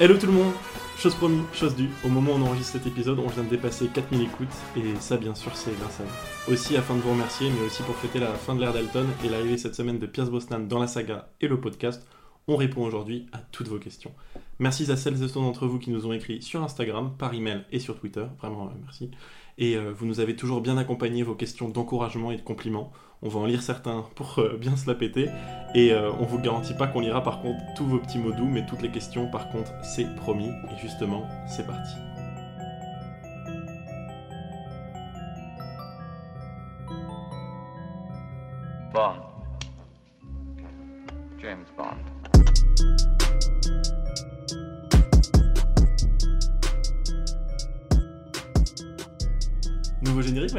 Hello tout le monde Chose promis, chose due, au moment où on enregistre cet épisode, on vient de dépasser 4000 écoutes, et ça bien sûr c'est grâce à vous. Aussi afin de vous remercier, mais aussi pour fêter la fin de l'ère Dalton et l'arrivée cette semaine de Pierce Brosnan dans la saga et le podcast, on répond aujourd'hui à toutes vos questions. Merci à celles et ceux d'entre vous qui nous ont écrit sur Instagram, par email et sur Twitter, vraiment euh, merci. Et euh, vous nous avez toujours bien accompagné vos questions d'encouragement et de compliments. On va en lire certains pour euh, bien se la péter. Et on vous garantit pas qu'on lira par contre tous vos petits mots doux, mais toutes les questions par contre c'est promis. Et justement, c'est parti.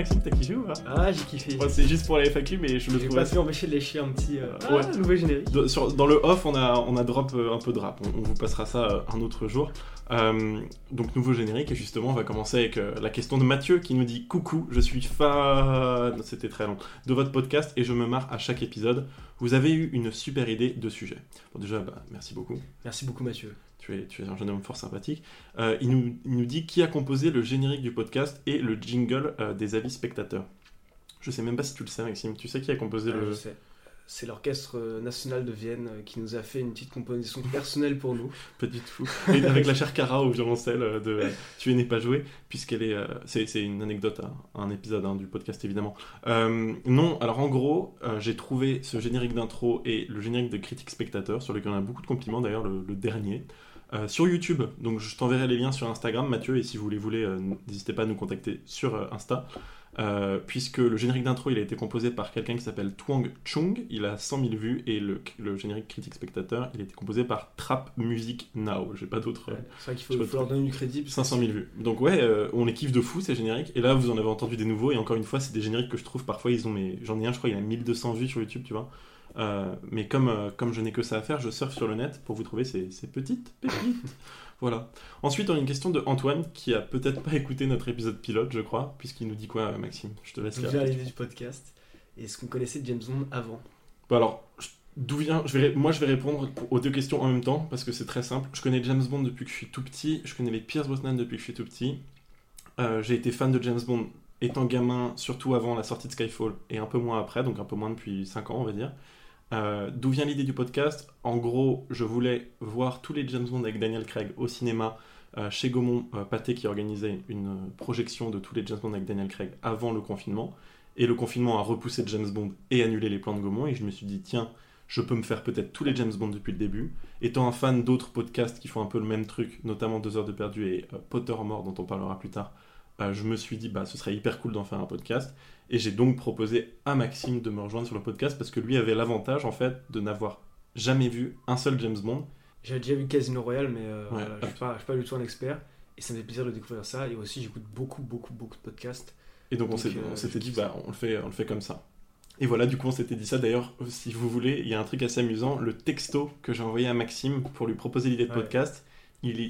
Maxime, t'as kiffé ou pas Ah, j'ai kiffé. C'est juste pour la FAQ, mais je le J'ai trouve pas assez- pu empêcher de lécher un petit. euh, Ah, Ouais. nouveau générique. Dans- sur- dans le off, on a, on a drop euh, un peu de rap. On, on vous passera ça euh, un autre jour. Euh, donc, nouveau générique. Et justement, on va commencer avec la question de Mathieu qui nous dit Coucou, je suis fan. C'était très long. De votre podcast et je me marre à chaque épisode. Vous avez eu une super idée de sujet. Bon, déjà, bah, merci beaucoup. Merci beaucoup, Mathieu. Tu es, tu es un jeune homme fort sympathique. Euh, il, nous, il nous dit qui a composé le générique du podcast et le jingle euh, des avis spectateurs. Je sais même pas si tu le sais, Maxime. Tu sais qui a composé Ah, le. je sais. C'est l'Orchestre National de Vienne euh, qui nous a fait une petite composition personnelle pour nous. Pas du tout. Et avec la chère Cara au violoncelle de Tu n'es pas joué, puisqu'elle est. c'est, c'est une anecdote, hein, un épisode hein, du podcast évidemment. Euh, non, alors en gros, euh, j'ai trouvé ce générique d'intro et le générique de critique spectateur, sur lequel on a beaucoup de compliments d'ailleurs, le, le dernier. Euh, sur YouTube, donc je t'enverrai les liens sur Instagram, Mathieu, et si vous les voulez, euh, n'hésitez pas à nous contacter sur euh, Insta. Puisque le générique d'intro il a été composé par quelqu'un qui s'appelle Twang Chung, il a 100 000 vues, et le, le générique critique spectateur il a été composé par Trap Music Now, j'ai pas d'autres. euh, C'est vrai qu'il faut, leur donner du crédit. parce que 500 000 vues. Donc ouais, on les kiffe de fou ces génériques, et là vous en avez entendu des nouveaux, et encore une fois c'est des génériques que je trouve parfois ils ont mais j'en ai un je crois il a 1200 vues sur YouTube tu vois. Euh, mais comme, euh, comme je n'ai que ça à faire, je surfe sur le net pour vous trouver ces, ces petites pépites. voilà. Ensuite, on a une question de Antoine qui a peut-être pas écouté notre épisode pilote, je crois, puisqu'il nous dit quoi, Maxime? Je te laisse vient l'idée du podcast Et est-ce qu'on connaissait James Bond avant? Bon alors, d'où vient je vais, ré- Moi je vais répondre aux deux questions en même temps parce que c'est très simple. Je connais James Bond depuis que je suis tout petit, je connais les Pierce Brosnan depuis que je suis tout petit. Euh, J'ai été fan de James Bond étant gamin, surtout avant la sortie de Skyfall et un peu moins après, donc un peu moins depuis 5 ans on va dire. Euh, d'où vient l'idée du podcast? En gros, je voulais voir tous les James Bond avec Daniel Craig au cinéma euh, chez Gaumont euh, Pathé qui organisait une projection de tous les James Bond avec Daniel Craig avant le confinement. Et le confinement a repoussé James Bond et annulé les plans de Gaumont. Et je me suis dit, tiens, je peux me faire peut-être tous les James Bond depuis le début. Étant un fan d'autres podcasts qui font un peu le même truc, notamment Deux heures de perdu et euh, Pottermore, dont on parlera plus tard, je me suis dit, bah, ce serait hyper cool d'en faire un podcast. Et j'ai donc proposé à Maxime de me rejoindre sur le podcast parce que lui avait l'avantage, en fait, de n'avoir jamais vu un seul James Bond. J'avais déjà vu Casino Royale, mais euh, Ouais, je suis pas, je suis pas du tout un expert. Et ça me fait plaisir de découvrir ça. Et aussi, j'écoute beaucoup, beaucoup, beaucoup de podcasts. Et donc, on Donc, euh, on s'était dit, bah, on le, fait, on le fait comme ça. Et voilà, du coup, on s'était dit ça. D'ailleurs, si vous voulez, il y a un truc assez amusant. Le texto que j'ai envoyé à Maxime pour lui proposer l'idée de Ouais. podcast,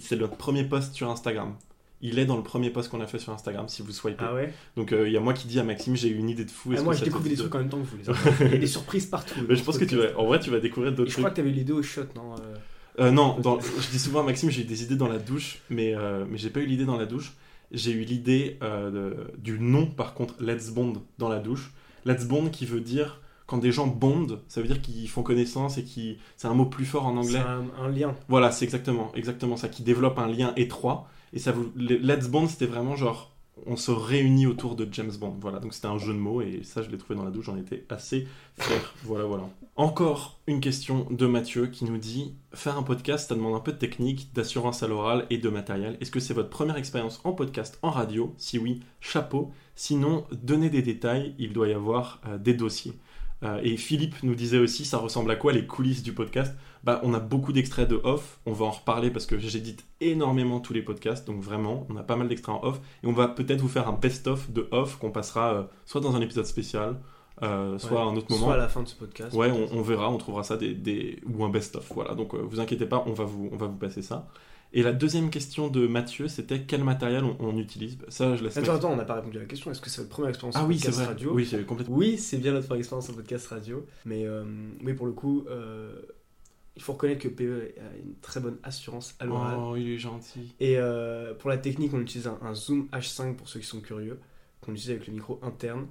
c'est notre premier post sur Instagram. Il est dans le premier post qu'on a fait sur Instagram, si vous swipez. Ah ouais Donc, euh, il y a moi qui dis à Maxime, j'ai eu une idée de fou. Ah, Moi, je découvre des de- trucs en même temps que vous. les. Il y a des surprises partout. Mais je pense que tu vas, en vrai, tu vas découvrir d'autres je trucs. crois que t'avais l'idée au shot, non euh, Euh, non, dans- je dis souvent à Maxime, j'ai eu des idées dans la douche, mais, euh, mais j'ai pas eu l'idée dans la douche. J'ai eu l'idée de- du nom, par contre, Let's Bond dans la douche. Let's Bond qui veut dire, quand des gens bondent, ça veut dire qu'ils font connaissance et qui. C'est un mot plus fort en C'est anglais. un, un lien. Voilà, c'est exactement, exactement ça, qui développe un lien étroit. Et ça vous, le- Let's Bond, c'était vraiment genre, on se réunit autour de James Bond. Voilà, donc c'était un jeu de mots et ça, je l'ai trouvé dans la douche, j'en étais assez fier. voilà, voilà. Encore une question de Mathieu qui nous dit faire un podcast, ça demande un peu de technique, d'assurance à l'oral et de matériel. Est-ce que c'est votre première expérience en podcast, en radio? Si oui, chapeau. Sinon, donnez des détails, il doit y avoir euh, des dossiers. Euh, et Philippe nous disait aussi, ça ressemble à quoi les coulisses du podcast? Bah, on a beaucoup d'extraits de off, on va en reparler parce que j'édite énormément tous les podcasts, donc vraiment, on a pas mal d'extraits en off, et on va peut-être vous faire un best-of de off qu'on passera euh, soit dans un épisode spécial, euh, soit Ouais. à un autre moment. Soit à la fin de ce podcast. Ouais, on, on verra, on trouvera ça des, des- ou un best-of, voilà. Donc euh, vous inquiétez pas, on va vous, on va vous passer ça. Et la deuxième question de Mathieu, c'était quel matériel on, on utilise? Ça, je laisse. Attends, attends, on n'a pas répondu à la question. Est-ce que c'est votre première expérience Ah en oui, podcast vrai. radio? Oui, c'est complètement. Oui, c'est bien notre première expérience en podcast radio. Mais euh, oui, pour le coup, euh, il faut reconnaître que PE a une très bonne assurance à l'oral. Oh, il est gentil. Et euh, pour la technique, on utilise un, un Zoom H5 pour ceux qui sont curieux, qu'on utilise avec le micro interne.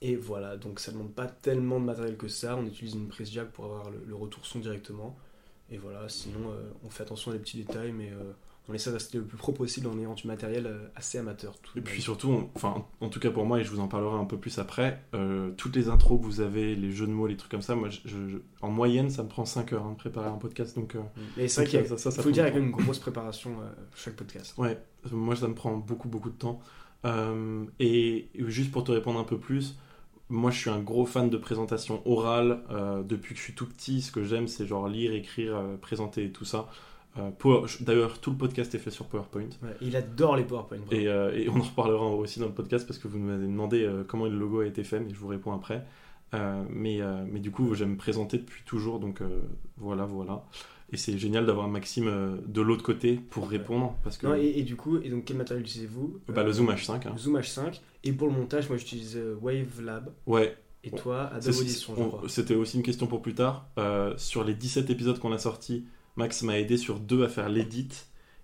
Et voilà, donc ça ne demande pas tellement de matériel que ça. On utilise une prise jack pour avoir le, le retour son directement. Et voilà, sinon euh, on fait attention à des petits détails, mais euh, on essaie de rester le plus pro possible en ayant du matériel euh, assez amateur. Tout Et puis surtout, on- enfin, en tout cas pour moi, et je vous en parlerai un peu plus après, euh, toutes les intros que vous avez, les jeux de mots, les trucs comme ça, moi, je- je- en moyenne, ça me prend 5 heures hein, de préparer un podcast. Donc, euh, Mais c'est vrai qu'il y a- ça, faut dire prend avec du temps. une grosse préparation euh, chaque podcast. Ouais, moi ça me prend beaucoup beaucoup de temps. Euh, et juste pour te répondre un peu plus, moi je suis un gros fan de présentation orale euh, depuis que je suis tout petit. Ce que j'aime c'est genre lire, écrire, euh, présenter et tout ça. Euh, Power- D'ailleurs, tout le podcast est fait sur PowerPoint. Ouais, il adore les PowerPoint. Et, euh, et on en reparlera aussi dans le podcast parce que vous m'avez demandé euh, comment le logo a été fait, mais je vous réponds après. Mais, mais du coup, j'aime me présenter depuis toujours, donc voilà, voilà. Et c'est génial d'avoir Maxime euh, de l'autre côté pour répondre parce que Non, et, et du coup, et donc quel matériel utilisez-vous? Bah, le Zoom H5. hein. Zoom H5. Et pour le montage, moi j'utilise euh, Wavelab. Ouais, Et toi, Adobe Audition. C'était aussi une question pour plus tard. Sur les 17 épisodes qu'on a sortis, Max m'a aidé sur deux à faire l'édit.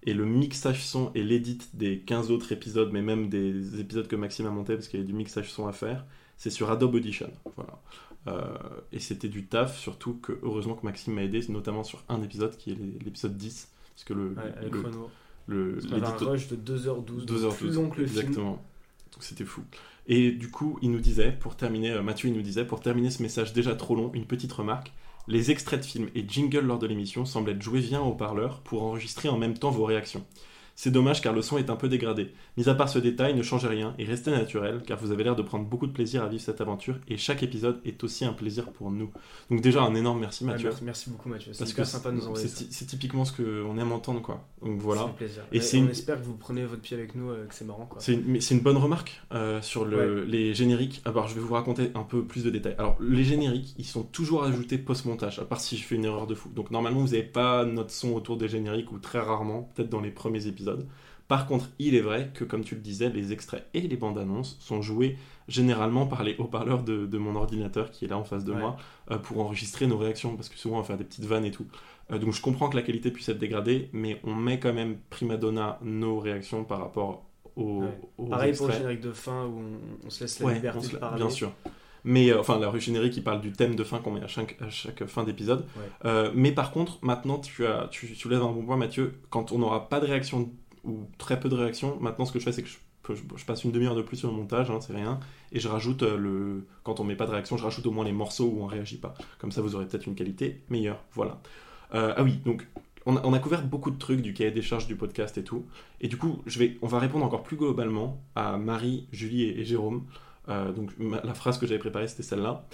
Et le mixage son et l'édit des 15 autres épisodes, mais même des épisodes que Maxime a monté parce qu'il y avait du mixage son à faire, c'est sur Adobe Audition. Voilà. Euh, et c'était du taf, surtout que heureusement que Maxime m'a aidé, notamment sur un épisode qui est l'épisode 10. Parce que le, Ouais, avec le, un rush de 2h12, 2h12, plus long que le film. Exactement. Donc c'était fou. Et du coup, il nous disait, pour terminer, euh, Mathieu, il nous disait, pour terminer ce message déjà trop long, une petite remarque. Les extraits de films et jingles lors de l'émission semblent être joués via un haut-parleur pour enregistrer en même temps vos réactions. C'est dommage car le son est un peu dégradé. Mis à part ce détail, ne changez rien et restez naturel car vous avez l'air de prendre beaucoup de plaisir à vivre cette aventure et chaque épisode est aussi un plaisir pour nous. Donc déjà un énorme merci Ouais, Mathieu. merci, merci beaucoup Mathieu. C'est que sympa de nous envoyer c'est typiquement ce qu'on aime entendre quoi. Donc voilà. Et Et on une- espère que vous prenez votre pied avec nous, euh, que c'est marrant. Quoi. C'est une, bonne remarque euh, sur le, les génériques. Alors, je vais vous raconter un peu plus de détails. Alors, les génériques, ils sont toujours ajoutés post-montage, à part si je fais une erreur de fou. Donc, normalement, vous n'avez pas notre son autour des génériques, ou très rarement, peut-être dans les premiers épisodes. Par contre, il est vrai que, comme tu le disais, les extraits et les bandes annonces sont joués généralement par les haut-parleurs de, de mon ordinateur qui est là en face de Ouais. moi euh, pour enregistrer nos réactions, parce que souvent on va faire des petites vannes et tout. Euh, donc je comprends que la qualité puisse être dégradée, mais on met quand même prima donna nos réactions par rapport aux, Ouais. aux Pareil pour le générique de fin où on, on se laisse la Ouais, liberté se de parler. bien sûr. Mais euh, enfin, la rue générique, il parle du thème de fin qu'on met à chaque, à chaque fin d'épisode. Ouais. Euh, mais par contre, maintenant, tu, as, tu soulèves un bon point, Mathieu. Quand on n'aura pas de réaction ou très peu de réaction, maintenant, ce que je fais, c'est que je, peux- je- je passe une demi-heure de plus sur le montage, hein, c'est rien, et je rajoute euh, le. Quand on met pas de réaction, je rajoute au moins les morceaux où on réagit pas. Comme ça, vous aurez peut-être une qualité meilleure. Voilà. Ah oui, donc. On a, on a couvert beaucoup de trucs du cahier des charges du podcast et tout. Et du coup, je vais, on va répondre encore plus globalement à Marie, Julie et, et Jérôme. Euh, donc ma- la phrase que j'avais préparée, c'était celle-là.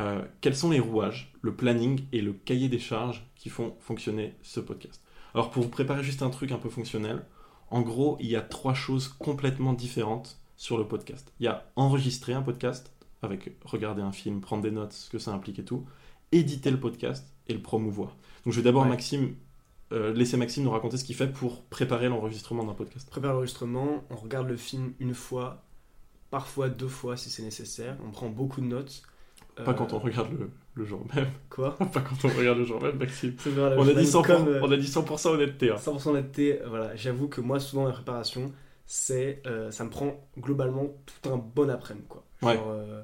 Euh, quels sont les rouages, le planning et le cahier des charges qui font fonctionner ce podcast? Alors pour vous préparer juste un truc un peu fonctionnel, en gros, il y a trois choses complètement différentes sur le podcast. Il y a enregistrer un podcast, avec regarder un film, prendre des notes, ce que ça implique et tout, éditer le podcast et le promouvoir. Donc je vais d'abord Ouais. Maxime, euh, laisser Maxime nous raconter ce qu'il fait pour préparer l'enregistrement d'un podcast. Prépare l'enregistrement, on regarde le film une fois, parfois deux fois si c'est nécessaire. On prend beaucoup de notes. Pas Euh, quand on regarde le, le jour même. Quoi? Pas quand on regarde le jour même, Maxime. On a, dit journée 100%, comme, euh, on a dit 100% honnêteté. hein. 100% honnêteté, euh, voilà, j'avoue que moi, souvent, la préparation, c'est, euh, ça me prend globalement tout un bon après-midi, quoi. Genre, Ouais. euh,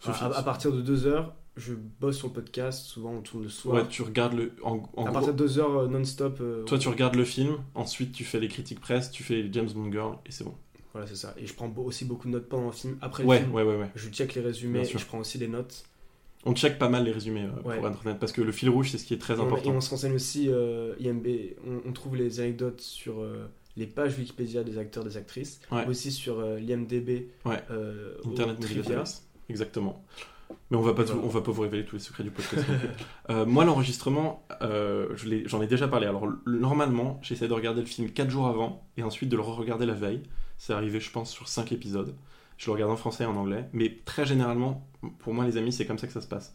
Suffit. à, à partir de 2 heures, je bosse sur le podcast, souvent on tourne le soir. Ouais, tu regardes le. En, en à partir de 2 heures euh, non-stop. euh, toi, tu regardes le film, ensuite tu fais les critiques presse, tu fais les James Bond Girl, et c'est bon. Voilà, c'est ça. Et je prends aussi beaucoup de notes pendant le film. Après le Ouais, film, ouais, ouais, ouais. je check les résumés et je prends aussi des notes. On check pas mal les résumés euh, Ouais. pour Internet, parce que le fil rouge, c'est ce qui est très Et on, et important. on se renseigne aussi, euh, IMB, on, on trouve les anecdotes sur euh, les pages Wikipédia des acteurs, des actrices, Ouais. aussi sur euh, l'IMDB, Internet Trivia. Exactement. Mais on va pas, tout- on va pas vous révéler tous les secrets du podcast. Euh, moi, l'enregistrement, euh, j'en ai déjà parlé. Alors, normalement, j'essaie de regarder le film 4 jours avant et ensuite de le re-regarder la veille. C'est arrivé, je pense, sur 5 épisodes. Je le regarde en français et en anglais. Mais très généralement, pour moi, les amis, c'est comme ça que ça se passe.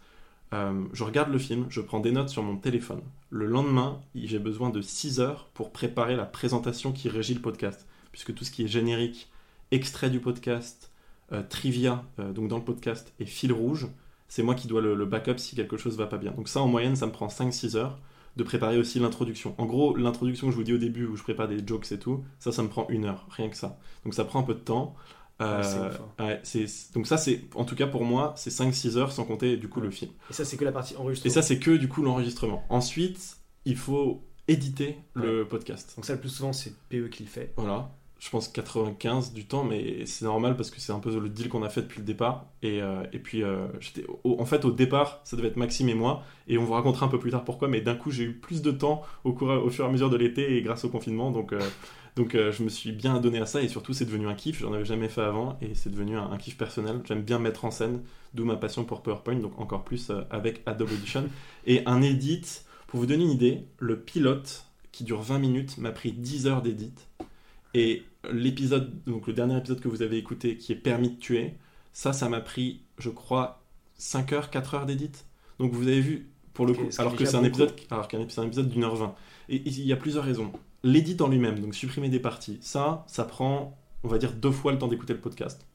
Euh, je regarde le film, je prends des notes sur mon téléphone. Le lendemain, j'ai besoin de 6 heures pour préparer la présentation qui régit le podcast. Puisque tout ce qui est générique, extrait du podcast, euh, trivia, euh, donc dans le podcast, et fil rouge, c'est moi qui dois le, le backup si quelque chose va pas bien. Donc ça, en moyenne, ça me prend 5-6 heures de préparer aussi l'introduction. En gros, l'introduction que je vous dis au début, où je prépare des jokes et tout, ça, ça me prend une heure, rien que ça. Donc ça prend un peu de temps. C'est Euh, hein. ouais, donc ça, c'est, en tout cas pour moi, c'est 5-6 heures sans compter du coup le film. Et ça, c'est que la partie Et enregistrement. ça, c'est que du coup l'enregistrement. Ensuite, il faut éditer le podcast. Donc ça, le plus souvent, c'est PE qui le fait. Voilà. Je pense 95 du temps, mais c'est normal parce que c'est un peu le deal qu'on a fait depuis le départ. Et, euh, et puis, euh, en fait, au départ, ça devait être Maxime et moi, et on vous racontera un peu plus tard pourquoi. Mais d'un coup, j'ai eu plus de temps au, cours, au fur et à mesure de l'été et grâce au confinement. Donc, euh, donc je me suis bien donné à ça et surtout, c'est devenu un kiff. J'en avais jamais fait avant et c'est devenu un, kiff personnel. J'aime bien mettre en scène, d'où ma passion pour PowerPoint, donc encore plus avec Adobe Audition. Et un edit, pour vous donner une idée, le pilote qui dure 20 minutes m'a pris 10 heures d'édit. Et l'épisode, donc le dernier épisode que vous avez écouté, qui est Permis de tuer, ça, ça m'a pris, je crois, 5 heures, 4 heures d'édit. Donc vous avez vu, pour le coup, alors que c'est un épisode, alors qu'un épisode, un épisode d'une heure 20. Et il y a plusieurs raisons. L'édit en lui-même, donc supprimer des parties, ça, ça prend, on va dire, deux fois le temps d'écouter le podcast.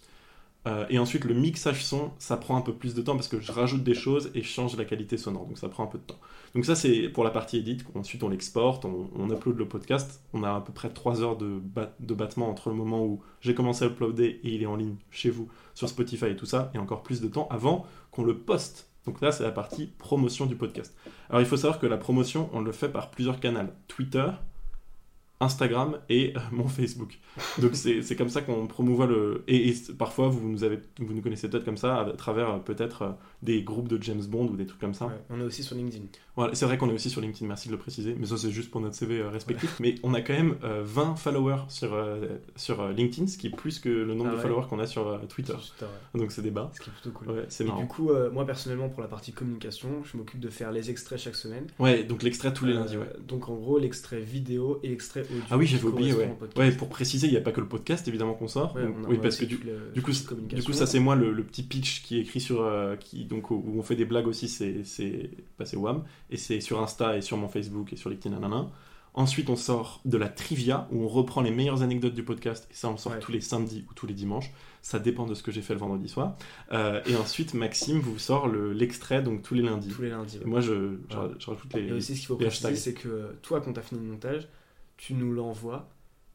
Euh, et ensuite, le mixage son, ça prend un peu plus de temps parce que je rajoute des choses et je change la qualité sonore. Donc ça prend un peu de temps. Donc ça, c'est pour la partie edit. Ensuite, on l'exporte, on, upload le podcast. On a à peu près 3 heures de, de battement entre le moment où j'ai commencé à uploader et il est en ligne chez vous sur Spotify et tout ça. Et encore plus de temps avant qu'on le poste. Donc là, c'est la partie promotion du podcast. Alors il faut savoir que la promotion, on le fait par plusieurs canaux. Twitter, Instagram et euh, mon Facebook. Donc c'est comme ça qu'on promouvoit le... Et, et parfois, vous nous, avez, vous nous connaissez peut-être comme ça, à travers euh, peut-être euh, des groupes de James Bond ou des trucs comme ça. Ouais, on est aussi sur LinkedIn. Voilà, c'est vrai qu'on est aussi sur LinkedIn, merci de le préciser, mais ça c'est juste pour notre CV euh, respectif. Mais on a quand même euh, 20 followers sur, euh, sur euh, LinkedIn, ce qui est plus que le nombre Ah de followers qu'on a sur euh, Twitter. Euh, Donc c'est des bas. Ce qui est plutôt cool. C'est Et marrant. du coup, euh, moi personnellement, pour la partie communication, je m'occupe de faire les extraits chaque semaine. Ouais, donc l'extrait tous les Euh, lundis, ouais. Donc en gros, l'extrait vidéo et l'extrait audio. Ah oui, j'avais oublié, ouais. pour préciser, il n'y a pas que le podcast évidemment qu'on sort. Donc, oui, parce que du, le- du coup. Du ça c'est moi le, le petit pitch qui est écrit sur, euh, qui donc où on fait des blagues aussi, c'est bah, Wham et c'est sur Insta et sur mon Facebook et sur LinkedIn, nanana. Ensuite, on sort de la trivia où on reprend les meilleures anecdotes du podcast et ça on sort Ouais. tous les samedis ou tous les dimanches. Ça dépend de ce que j'ai fait le vendredi soir. Euh, et ensuite, Maxime vous sort le- l'extrait donc tous les lundis. tous les lundis. Ouais. moi, je, je, Ouais. je rajoute les. Et aussi, ce qu'il faut préciser, c'est que toi, quand t'as fini le montage, tu nous l'envoies.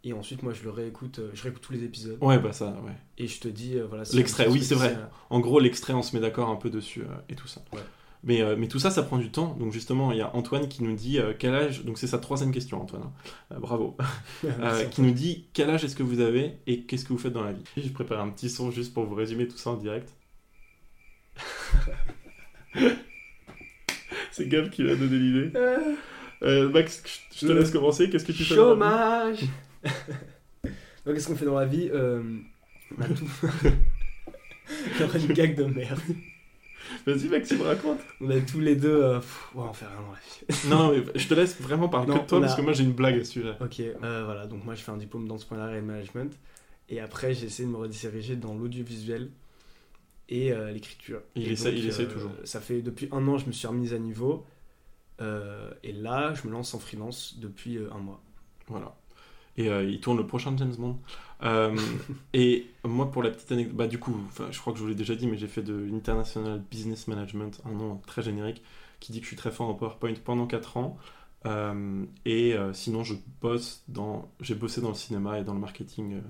Et ensuite, moi, je le réécoute. euh, je réécoute tous les épisodes. Ouais, bah ça, ouais. Et je te dis, euh, voilà. L'extrait, oui, c'est vrai. euh, En gros, l'extrait, on se met d'accord un peu dessus et tout ça. Ouais. Mais, euh, mais tout ça, ça prend du temps. Donc justement, il y a Antoine qui nous dit euh, quel âge. Donc c'est sa troisième question, Antoine. hein. Euh, bravo. Qui nous dit quel âge est-ce que vous avez et qu'est-ce que vous faites dans la vie? J'ai préparé un petit son juste pour vous résumer tout ça en direct. c'est Gab qui m'a donné l'idée. Max, je- te laisse commencer. Qu'est-ce que tu fais dans la vie? Chômage Donc, qu'est-ce qu'on fait dans la vie Euh, On a tout. J'aurais une gag de merde. Vas-y, Maxime, raconte. On a tous les deux. euh, pff, ouais, on fait rien dans la vie. non, mais je te laisse vraiment parler Non, que de toi on parce que moi j'ai une blague à ce sujet. Ok, euh, voilà. Donc, moi, je fais un diplôme d'entrepreneuriat et de management. Et après, j'ai essayé de me rediriger dans l'audiovisuel et euh, l'écriture. Il Et essaie- il essaie euh, toujours. Ça fait depuis un an, je me suis remise à niveau. Euh, et là, je me lance en freelance depuis euh, un mois. Voilà. Et euh, il tourne le prochain James Bond. Euh, et moi, pour la petite anecdote, bah, du coup, je crois que je vous l'ai déjà dit, mais j'ai fait de l'International Business Management, un nom très générique, qui dit que je suis très fort en PowerPoint pendant 4 ans. Euh, et euh, sinon, je bosse dans, j'ai bossé dans le cinéma et dans le marketing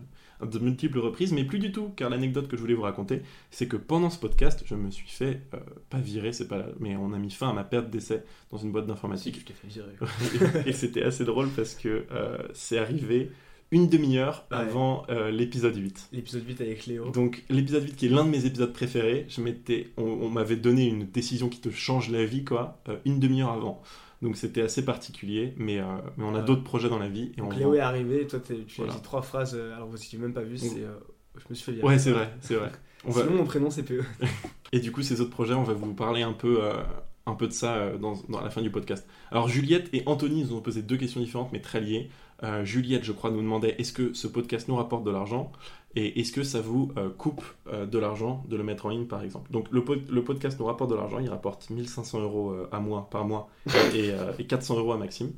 euh, de multiples reprises, mais plus du tout, car l'anecdote que je voulais vous raconter, c'est que pendant ce podcast, je me suis fait, pas virer, c'est pas, mais on a mis fin à ma perte d'essai dans une boîte d'informatique fait virer. et c'était assez drôle parce que c'est arrivé une demi-heure Ouais. avant euh, l'épisode 8. L'épisode 8 avec Léo. Donc l'épisode 8 qui est l'un de mes épisodes préférés, je m'étais, on, on m'avait donné une décision qui te change la vie quoi, euh, une demi-heure avant. Donc c'était assez particulier, mais, euh, mais on a Ouais. d'autres projets dans la vie et on Donc va- Léo est arrivé et toi tu Voilà. as dit trois phrases. euh, Alors, si tu même pas vu, c'est. euh, je me suis fait virer. Ouais c'est vrai, c'est vrai. On va- Sinon, mon prénom c'est PE. Et du coup, ces autres projets, on va vous parler un peu, euh, un peu de ça dans, dans la fin du podcast. Alors, Juliette et Anthony nous ont posé deux questions différentes, mais très liées. Juliette, je crois, nous demandait est-ce que ce podcast nous rapporte de l'argent? Et est-ce que ça vous euh, coupe euh, de l'argent de le mettre en ligne, par exemple? Donc, le, pod- le podcast nous rapporte de l'argent, il rapporte 1500 euros euh, à moi, par mois, et, et 400 euros à Maxime.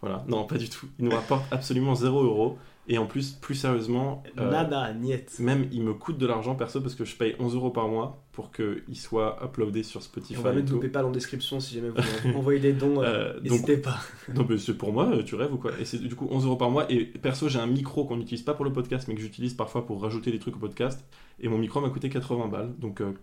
Voilà, non, pas du tout. Il nous rapporte absolument 0 euros. Et en plus, plus sérieusement, euh, Nada, niet. même il me coûte de l'argent perso parce que je paye 11 euros par mois pour qu'il soit uploadé sur Spotify. On va et mettre PayPal en description si jamais vous envoyer des dons. euh, Euh, N'hésitez pas. non, mais c'est pour moi, euh, tu rêves ou quoi? Et c'est du coup 11 euros par mois. Et perso, j'ai un micro qu'on n'utilise pas pour le podcast, mais que j'utilise parfois pour rajouter des trucs au podcast. Et mon micro m'a coûté 80 balles. Donc, euh,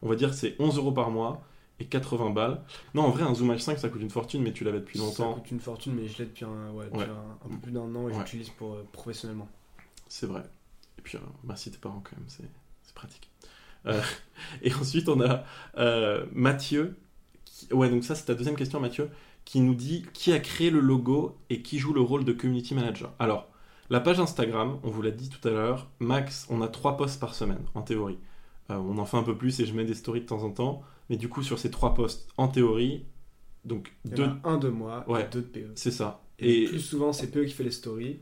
on va dire que c'est 11 euros par mois et 80 balles. Non, en vrai, un Zoom H5 ça coûte une fortune, mais tu l'avais depuis Ça longtemps. coûte une fortune, mais je l'ai depuis, un, ouais, depuis Ouais. un, un peu plus d'un an et Ouais. j'utilise pour euh, professionnellement. C'est vrai. Et puis, euh, merci tes parents quand même, c'est pratique. Euh, et ensuite, on a Mathieu. qui- Ouais, donc ça, c'est ta deuxième question, Mathieu, qui nous dit qui a créé le logo et qui joue le rôle de community manager? Alors, la page Instagram, on vous l'a dit tout à l'heure, max, on a trois posts par semaine, en théorie. On en fait un peu plus et je mets des stories de temps en temps. Mais du coup, sur ces trois posts, en théorie, donc Il y deux, en a un de moi Ouais. et deux de PE. c'est ça. Et, Et, plus souvent, c'est PE qui fait les stories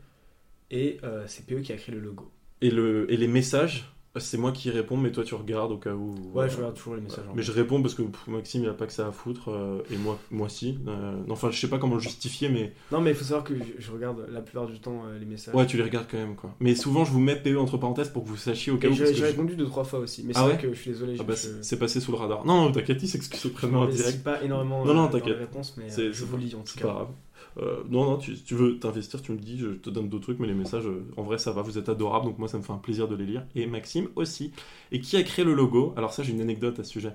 et euh, c'est PE qui a créé le logo. et, le, et les messages, c'est moi qui réponds, mais toi tu regardes au cas où. Ouais, je regarde toujours les messages. Mais je réponds parce que pff, Maxime il a pas que ça à foutre euh, et moi moi si. Euh, non, enfin je sais pas comment le justifier mais Non, mais il faut savoir que je, regarde la plupart du temps euh, les messages. ouais tu les regardes quand même quoi. Mais souvent je vous mets PE entre parenthèses pour que vous sachiez au cas Et où. j'ai je- répondu deux trois fois aussi. Mais c'est Ah vrai ouais que je suis désolé. Ah bah, je, c'est passé sous le radar. Non t'inquiète il s'excuse auprès en direct. pas énormément Non, non, euh, dans t'inquiète. les réponses, mais C'est- euh, je vous lis en tout C'est pas cas. grave. Euh, non, non, tu- veux t'investir, tu me le dis, je te donne d'autres trucs, mais les messages, euh, en vrai, ça va, vous êtes adorables, donc moi, ça me fait un plaisir de les lire. Et Maxime aussi. Et qui a créé le logo? Alors, ça, j'ai une anecdote à ce sujet.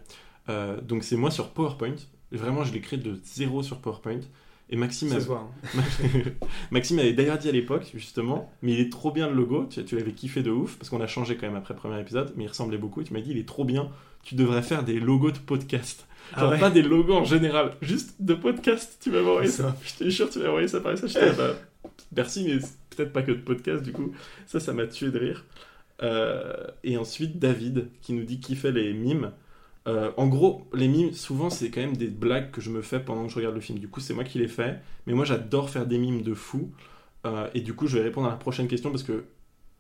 Euh, donc, c'est moi sur PowerPoint. Vraiment, je l'ai créé de zéro sur PowerPoint. Et Maxime, hein. Maxime avait d'ailleurs dit à l'époque, justement, mais il est trop bien le logo, tu, tu l'avais kiffé de ouf, parce qu'on a changé quand même après le premier épisode, mais il ressemblait beaucoup, et tu m'as dit, il est trop bien, tu devrais faire des logos de podcast. Ah Genre ouais pas des logos en général, juste de podcast, tu m'as envoyé ça. Ça. Je te jure, tu m'as envoyé ça par message, bah, merci, mais peut-être pas que de podcast, du coup, ça, ça m'a tué de rire. Euh, et ensuite, David, qui nous dit qui fait les mimes. Euh, en gros, les mimes, souvent, c'est quand même des blagues que je me fais pendant que je regarde le film. Du coup, c'est moi qui les fais. Mais moi, j'adore faire des mimes de fou. Euh, et du coup, je vais répondre à la prochaine question parce que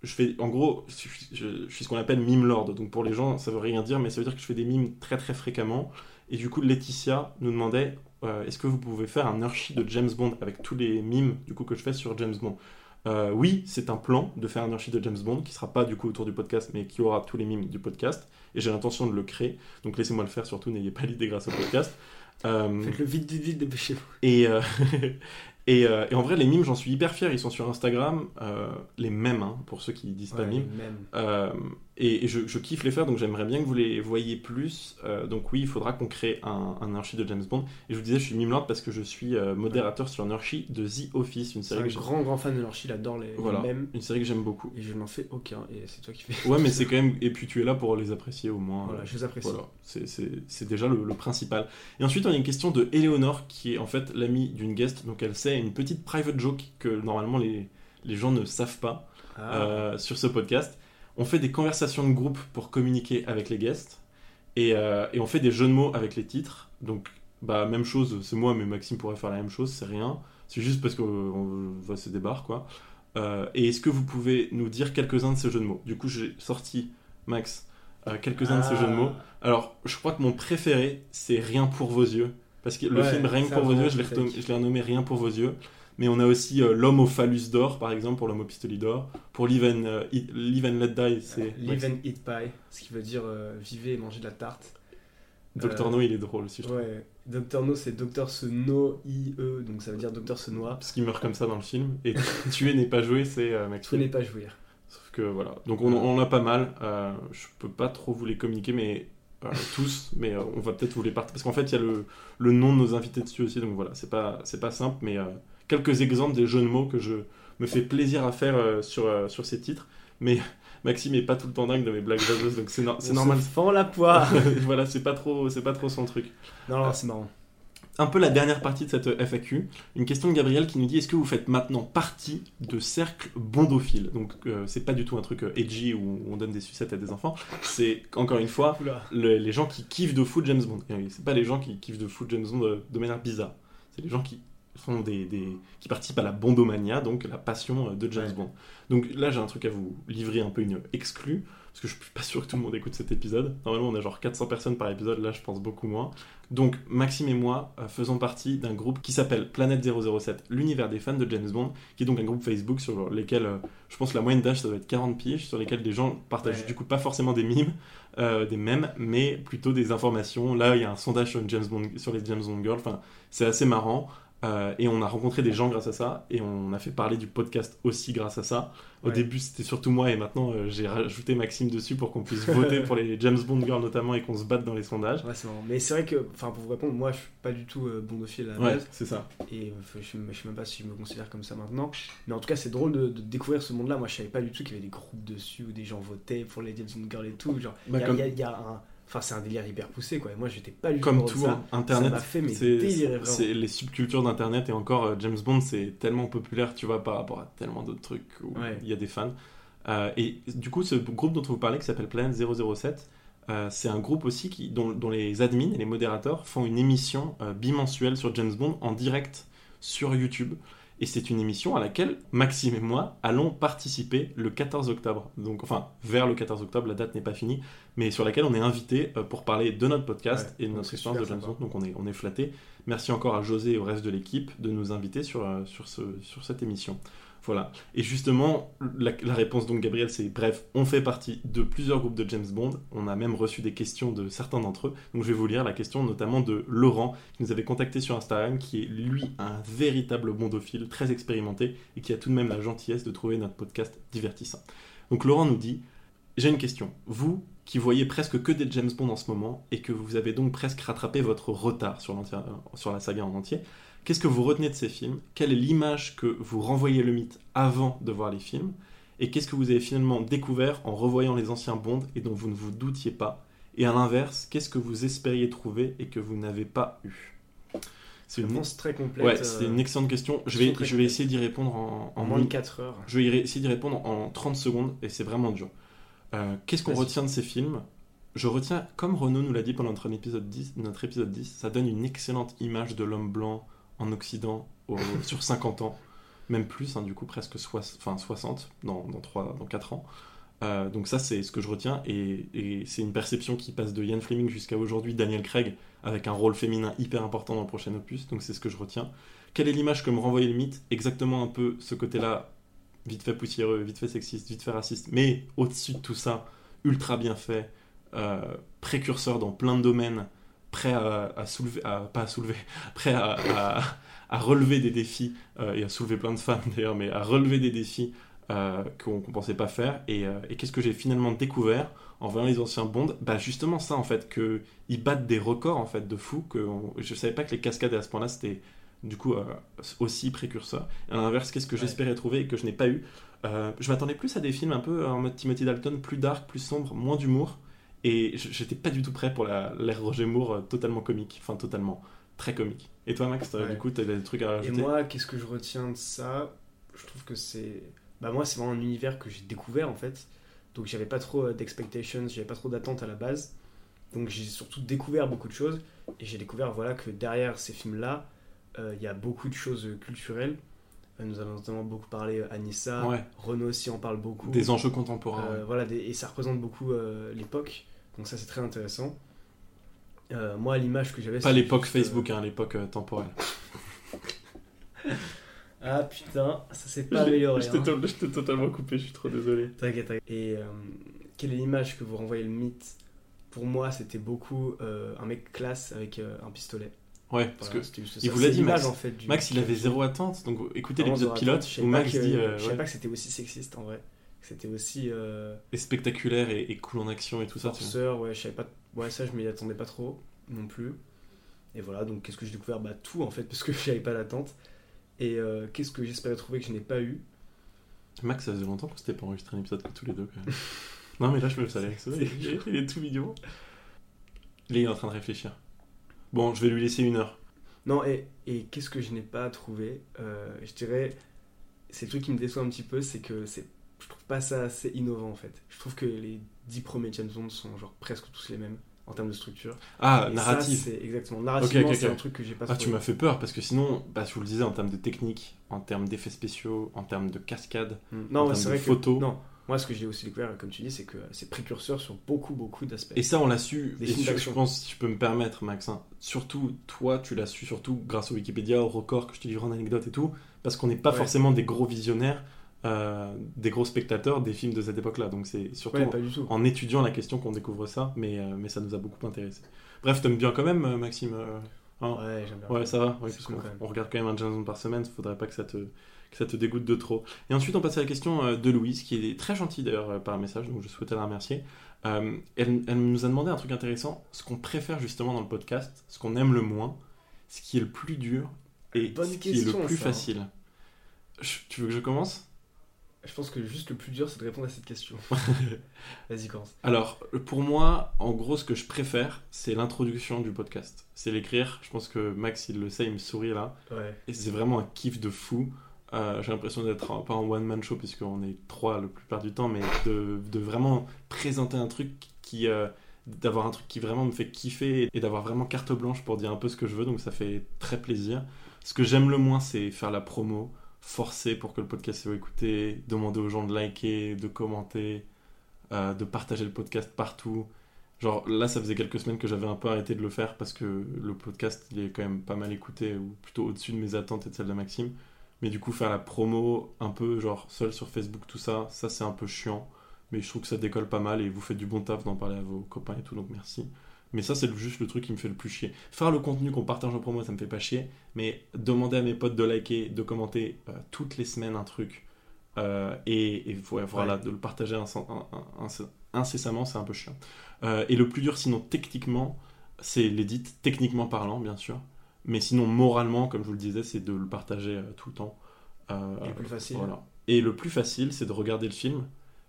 je fais, en gros, je, je- je suis ce qu'on appelle mime lord. Donc pour les gens, ça veut rien dire, mais ça veut dire que je fais des mimes très très fréquemment. Et du coup, Laetitia nous demandait euh, est-ce que vous pouvez faire un archi de James Bond avec tous les mimes du coup que je fais sur James Bond? Euh, Oui, c'est un plan de faire un archi de James Bond qui sera pas du coup autour du podcast, mais qui aura tous les mimes du podcast. Et j'ai l'intention de le créer. Donc laissez-moi le faire. Surtout, n'ayez pas l'idée grâce au podcast. Euh, Faites-le vite, vite, vite, dépêchez-vous. et, euh, et, et en vrai, les mimes, j'en suis hyper fier. Ils sont sur Instagram, les mêmes, hein, pour ceux qui disent pas mimes. Et et je, je kiffe les faire, donc j'aimerais bien que vous les voyiez plus. Euh, donc oui, il faudra qu'on crée un, un archi de James Bond. Et je vous disais, je suis Mimlord parce que je suis euh, modérateur sur un archi de The Office, une série, un que grand, grand fan de l'archi, il adore les, les mêmes. une série que j'aime beaucoup. Et je n'en fais aucun, et c'est toi qui fais. Ouais, mais c'est quand même... Et puis tu es là pour les apprécier au moins. Voilà, je les apprécie. Voilà, c'est- déjà le, le principal. Et ensuite, on a une question de Eleonore, qui est en fait l'amie d'une guest. Donc, elle sait une petite private joke que normalement les, les gens ne savent pas Ah, euh, sur ce podcast. On fait des conversations de groupe pour communiquer avec les guests. Et, euh, et on fait des jeux de mots avec les titres. Donc, bah, même chose, c'est moi, mais Maxime pourrait faire la même chose, c'est rien. C'est juste parce qu'on va se débarre, quoi. Euh, et est-ce que vous pouvez nous dire quelques-uns de ces jeux de mots? Du coup, j'ai sorti, Max, euh, quelques-uns de ces Ah. jeux de mots. Alors, je crois que mon préféré, c'est Rien pour vos yeux. Parce que le film Rien pour vos yeux, je l'ai renommé Rien pour vos yeux. Mais on a aussi euh, L'homme au phallus d'or, par exemple, pour l'homme au pistolet d'or. Pour Live and, euh, Eat- Live and Let Die, c'est. Live and eat pie, ce qui veut dire euh, vivez et mangez de la tarte. Docteur Euh, No, il est drôle aussi, je trouve. Ouais, Docteur No, c'est Docteur se no i e, donc ça veut dire Docteur se noie. Parce qu'il meurt comme ça dans le film. Et tuer n'est pas joué, c'est Maxime. n'est pas jouir. Sauf que voilà. Donc on, on a pas mal. Je peux pas trop vous les communiquer, mais euh, tous. Mais euh, on va peut-être vous les partager. Parce qu'en fait, il y a le, le nom de nos invités dessus aussi. Donc voilà, c'est pas, c'est pas simple. Mais euh, quelques exemples des jeux de mots que je me fais plaisir à faire euh, sur, euh, sur ces titres. Mais Maxime est pas tout le temps dingue de mes blagues vaseuses. Donc c'est no- normal. se fend la poire. voilà, c'est pas trop, pas trop son truc. non, non, c'est marrant. un peu la dernière partie de cette FAQ. Une question de Gabriel qui nous dit est-ce que vous faites maintenant partie de cercles bondophiles? Donc euh, c'est pas du tout un truc euh, edgy où on donne des sucettes à des enfants. C'est encore une fois le- les gens qui kiffent de foot James Bond. C'est pas les gens qui kiffent de foot James Bond de, de manière bizarre. C'est les gens qui font des, des- qui participent à la bondomania, donc la passion euh, de James Ouais. Bond. Donc là j'ai un truc à vous livrer un peu une exclue. parce que je suis pas sûr que tout le monde écoute cet épisode. Normalement, on a genre 400 personnes par épisode, là, je pense beaucoup moins. Donc, Maxime et moi euh, faisons partie d'un groupe qui s'appelle Planète 007, l'univers des fans de James Bond, qui est donc un groupe Facebook sur lequel, euh, je pense, la moyenne d'âge, ça doit être 40 piges, sur lesquels des gens partagent Ouais. du coup pas forcément des mimes, euh, des mèmes, mais plutôt des informations. Là, il y a un sondage sur, une James Bond, sur les James Bond Girls, enfin, c'est assez marrant. Euh, et on a rencontré des gens grâce à ça, et on a fait parler du podcast aussi grâce à ça. Au Ouais. début, c'était surtout moi, et maintenant, euh, j'ai rajouté Maxime dessus pour qu'on puisse voter pour les James Bond Girls notamment, et qu'on se batte dans les sondages. Ouais, c'est. Mais c'est vrai que, enfin, pour vous répondre, moi, je suis pas du tout euh, bondophile à la Ouais, c'est ça. Et euh, je, je sais même pas si je me considère comme ça maintenant. Mais en tout cas, c'est drôle de, de découvrir ce monde-là. Moi, je savais pas du tout qu'il y avait des groupes dessus où des gens votaient pour les James Bond Girls et tout. Genre, Bah, y comme- y il y a un. Enfin, c'est un délire hyper poussé, quoi. Et moi, j'étais pas du tout Comme tout, ça. hein, Internet, Ça m'a fait, mais c'est délirer, c'est les subcultures d'Internet et encore euh, James Bond, c'est tellement populaire, tu vois, par rapport à tellement d'autres trucs où Ouais. il y a des fans. Euh, et du coup, ce groupe dont on vous parlait, qui s'appelle Planet 007, euh, c'est un groupe aussi qui, dont, dont les admins et les modérateurs font une émission euh, bimensuelle sur James Bond en direct sur YouTube. Et c'est une émission à laquelle Maxime et moi allons participer le 14 octobre. Donc, enfin, vers le 14 octobre, la date n'est pas finie, mais sur laquelle on est invité euh, pour parler de notre podcast Ouais, et de notre histoire de James. Bond. Donc, on est, on est flattés. Merci encore à José et au reste de l'équipe de nous inviter sur, euh, sur, ce, sur cette émission. Voilà. Et justement, la, réponse donc, Gabriel, c'est bref, on fait partie de plusieurs groupes de James Bond. On a même reçu des questions de certains d'entre eux. Donc je vais vous lire la question notamment de Laurent, qui nous avait contacté sur Instagram, qui est lui un véritable bondophile, très expérimenté, et qui a tout de même la gentillesse de trouver notre podcast divertissant. Donc Laurent nous dit J'ai une question. Vous qui voyez presque que des James Bond en ce moment, et que vous avez donc presque rattrapé votre retard sur, sur la saga en entier, Qu'est-ce que vous retenez de ces films? Quelle est l'image que vous renvoyez le mythe avant de voir les films? Et qu'est-ce que vous avez finalement découvert en revoyant les anciens Bond et dont vous ne vous doutiez pas? Et à l'inverse, qu'est-ce que vous espériez trouver et que vous n'avez pas eu? C'est une, Réponse très complète. ouais, c'est euh, une excellente question. Je vais, je vais essayer d'y répondre en, moins de mi- 4 heures. je vais essayer d'y répondre en 30 secondes et c'est vraiment dur. Euh, Qu'est-ce qu'on retient de ces films? Je retiens, comme Renaud nous l'a dit pendant notre épisode 10, notre épisode 10, ça donne une excellente image de l'homme blanc en Occident sur 50 ans, même plus, hein, du coup presque enfin, 60 dans, dans, 3, dans 4 ans. Euh, donc ça c'est ce que je retiens et, c'est une perception qui passe de Ian Fleming jusqu'à aujourd'hui Daniel Craig avec un rôle féminin hyper important dans le prochain opus donc c'est ce que je retiens quelle est l'image que me renvoyait le mythe? Exactement un peu ce côté là vite fait poussiéreux vite fait sexiste vite fait raciste mais au-dessus de tout ça ultra bien fait euh, précurseur dans plein de domaines prêt à, à soulever à, pas à soulever prêt à, relever des défis euh, et à soulever plein de femmes d'ailleurs mais à relever des défis euh, qu'on qu'on pensait pas faire. Et, euh, et qu'est-ce que j'ai finalement découvert en voyant les anciens Bond Bah justement ça en fait, que ils battent des records en fait de fou. Que on- je savais pas que les cascades à ce point-là c'était du coup aussi précurseur. Et à l'inverse, qu'est-ce que Ouais. j'espérais trouver et que je n'ai pas eu? Je m'attendais plus à des films un peu en mode Timothy Dalton, plus dark, plus sombre, moins d'humour. Et j'étais pas du tout prêt pour l'ère Roger Moore euh, totalement comique, enfin totalement très comique. Et toi Max, Ouais. du coup, t'as des trucs à Et rajouter? moi, qu'est-ce que je retiens de ça? Je trouve que c'est. Bah, moi, c'est vraiment un univers que j'ai découvert en fait. Donc, j'avais pas trop euh, d'expectations, j'avais pas trop d'attentes à la base. Donc, j'ai surtout découvert beaucoup de choses. Et j'ai découvert voilà, que derrière ces films-là, euh, il y a beaucoup de choses culturelles. Euh, nous avons notamment beaucoup parlé euh, Anissa, Ouais, Renaud aussi en parle beaucoup. des enjeux contemporains. Euh, ouais. voilà, des- et ça représente beaucoup euh, l'époque. Donc, ça, c'est très intéressant. Euh, moi, l'image que j'avais. Pas l'époque juste, euh, Facebook, hein, l'époque euh, temporelle. Ah putain, ça s'est pas Je- amélioré. Je t'ai hein. je t'ai totalement coupé, je suis trop désolé. T'inquiète, t'inquiète. Et euh, quelle est l'image que vous renvoyez le mythe? Pour moi, c'était beaucoup euh, un mec classe avec euh, un pistolet. Ouais, parce Voilà, que il vous l'a dit, Max. en fait. Du, Max, il avait zéro attente. Donc écoutez l'épisode pilote où Max que- dit euh, Je savais ouais, pas que c'était aussi sexiste en vrai. C'était aussi euh, et spectaculaire et, et cool en action et tout ça. forceur, ouais, je savais pas. Ouais, ça, je m'y attendais pas trop non plus. Et voilà, donc qu'est-ce que j'ai découvert? Bah tout en fait, parce que j'avais pas d'attente. Et euh, qu'est-ce que j'espérais trouver que je n'ai pas eu? Max, ça faisait longtemps qu'on s'était pas enregistré un épisode que tous les deux. Quand même. non, mais là, je me le savais. Il est tout mignon. Là, il est en train de réfléchir. Bon, je vais lui laisser une heure. Non, et, et qu'est-ce que je n'ai pas trouvé Euh, Je dirais, c'est le truc qui me déçoit un petit peu, c'est que c'est, je trouve pas ça assez innovant en fait. Je trouve que les dix premiers James Bond sont genre presque tous les mêmes en termes de structure. Ah, Et narrative. ça, c'est exactement. Narrativement, c'est un truc que j'ai pas Ah, trouvé. tu m'as fait peur parce que sinon, bah, je vous le disais, en termes de technique, en termes d'effets spéciaux, en termes de cascades, Mm. en termes de photos. que non. Moi, ce que j'ai aussi découvert, comme tu dis, c'est que c'est précurseur sur beaucoup, beaucoup d'aspects. Et ça, on l'a su. Des et je, pense, si je peux me permettre, Max, hein, surtout, toi, tu l'as su surtout grâce au Wikipédia, au record que je te livre en anecdote et tout, parce qu'on n'est pas Ouais. forcément des gros visionnaires, euh, des gros spectateurs des films de cette époque-là. Donc c'est surtout Ouais, en étudiant la question qu'on découvre ça, mais, euh, mais ça nous a beaucoup intéressé. Bref, t'aimes bien quand même, euh, Maxime euh, hein? Ouais, j'aime bien. Ouais, ça va, ouais, parce cool on regarde quand même un James Bond par semaine, il faudrait pas que ça, te, ça te dégoûte de trop. Et ensuite, on passe à la question euh, de Louise, qui est très gentille d'ailleurs euh, par message, donc je souhaitais la remercier. Euh, elle, elle nous a demandé un truc intéressant, ce qu'on préfère justement dans le podcast, ce qu'on aime le moins, ce qui est le plus dur et Bonne ce qui est le plus ça. facile. Je- tu veux que je commence? Je pense que juste le plus dur, c'est de répondre à cette question. Vas-y, commence. Alors, pour moi, en gros, ce que je préfère, c'est l'introduction du podcast. C'est l'écrire. Je pense que Max, il le sait, il me sourit là. Ouais. Et c'est vraiment un kiff de fou. Euh, J'ai l'impression d'être pas en one-man show, puisqu'on est trois la plupart du temps, mais de, de vraiment présenter un truc qui. euh, d'avoir un truc qui vraiment me fait kiffer et d'avoir vraiment carte blanche pour dire un peu ce que je veux, donc ça fait très plaisir. Ce que j'aime le moins, c'est faire la promo, forcer pour que le podcast soit écouté, demander aux gens de liker, de commenter, euh, de partager le podcast partout. Genre là, ça faisait quelques semaines que j'avais un peu arrêté de le faire parce que le podcast, il est quand même pas mal écouté, ou plutôt au-dessus de mes attentes et de celles de Maxime. Mais du coup, faire la promo un peu genre seul sur Facebook, tout ça, ça c'est un peu chiant. Mais je trouve que ça décolle pas mal et vous faites du bon taf d'en parler à vos copains et tout, donc merci. Mais ça, c'est juste le truc qui me fait le plus chier. Faire le contenu qu'on partage en promo, ça me fait pas chier. Mais demander à mes potes de liker, de commenter euh, toutes les semaines un truc, euh, et, et ouais, voilà, de le partager inc- in- in- in- incessamment, c'est un peu chiant. Euh, et le plus dur, sinon, techniquement, c'est l'édit, techniquement parlant, bien sûr. Mais sinon, moralement, comme je vous le disais, c'est de le partager euh, tout le temps. Euh, Et le plus facile. voilà. Et le plus facile, c'est de regarder le film.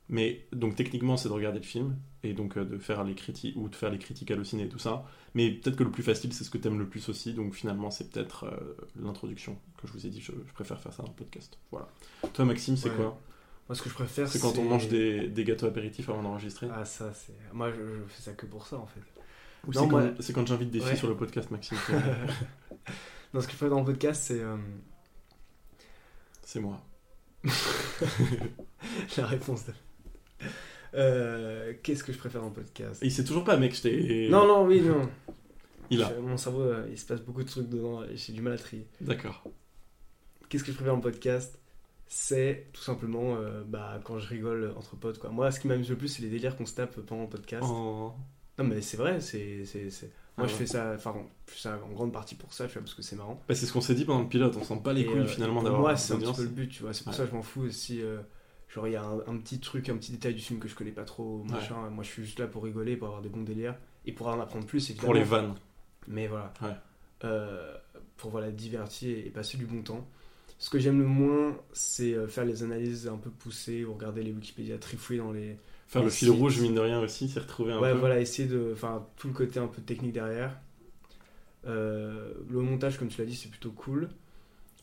Mais donc techniquement, c'est de regarder le film et donc euh, de faire les critiques ou de faire les critiques hallucinées et tout ça. Mais peut-être que le plus facile, c'est ce que t'aimes le plus aussi. Donc finalement, c'est peut-être euh, l'introduction que je vous ai dit. Je, je préfère faire ça dans le podcast. Voilà. Toi, Maxime, c'est Ouais. quoi? Moi, ce que je préfère, C'est quand on mange des, des gâteaux apéritifs avant d'enregistrer? Ah, ça, c'est. Moi, je, je fais ça que pour ça, en fait. Ou non, c'est moi- quand, j'invite des filles Ouais. sur le podcast, Maxime. non, ce que je préfère dans le podcast, c'est. euh, c'est moi. la réponse. de- Euh, Qu'est-ce que je préfère dans le podcast? Il sait toujours pas, mec. je t'ai- Non, non, oui, non. Il a. Je- Mon cerveau, euh, il se passe beaucoup de trucs dedans et j'ai du mal à trier. D'accord. Qu'est-ce que je préfère dans le podcast? C'est tout simplement euh, bah, quand je rigole entre potes. Quoi. Moi, ce qui m'amuse le plus, c'est les délires qu'on se tape pendant le podcast. Oh. Non, mais c'est vrai, c'est. Moi, Ah je fais ça, enfin, je fais ça en grande partie pour ça, tu vois, parce que c'est marrant. Bah, c'est ce qu'on s'est dit pendant le pilote. On sent pas les Et, couilles euh, finalement d'avoir Moi, c'est un petit peu le but, tu vois. C'est pour Ouais. ça que je m'en fous aussi. euh, genre, il y a un, un petit truc, un petit détail du film que je connais pas trop, machin. Moi, je suis juste là pour rigoler, pour avoir des bons délires et pour en apprendre plus, évidemment. Pour les vannes. Mais voilà. Ouais. Euh, pour voilà, divertir et passer du bon temps. Ce que j'aime le moins, c'est euh, faire les analyses un peu poussées ou regarder les Wikipédia trifouiller dans les. Faire le fil rouge, mine de rien aussi, c'est retrouvé un Ouais, peu. voilà, essayer de. Enfin, tout le côté un peu technique derrière. Euh, le montage, comme tu l'as dit, c'est plutôt cool.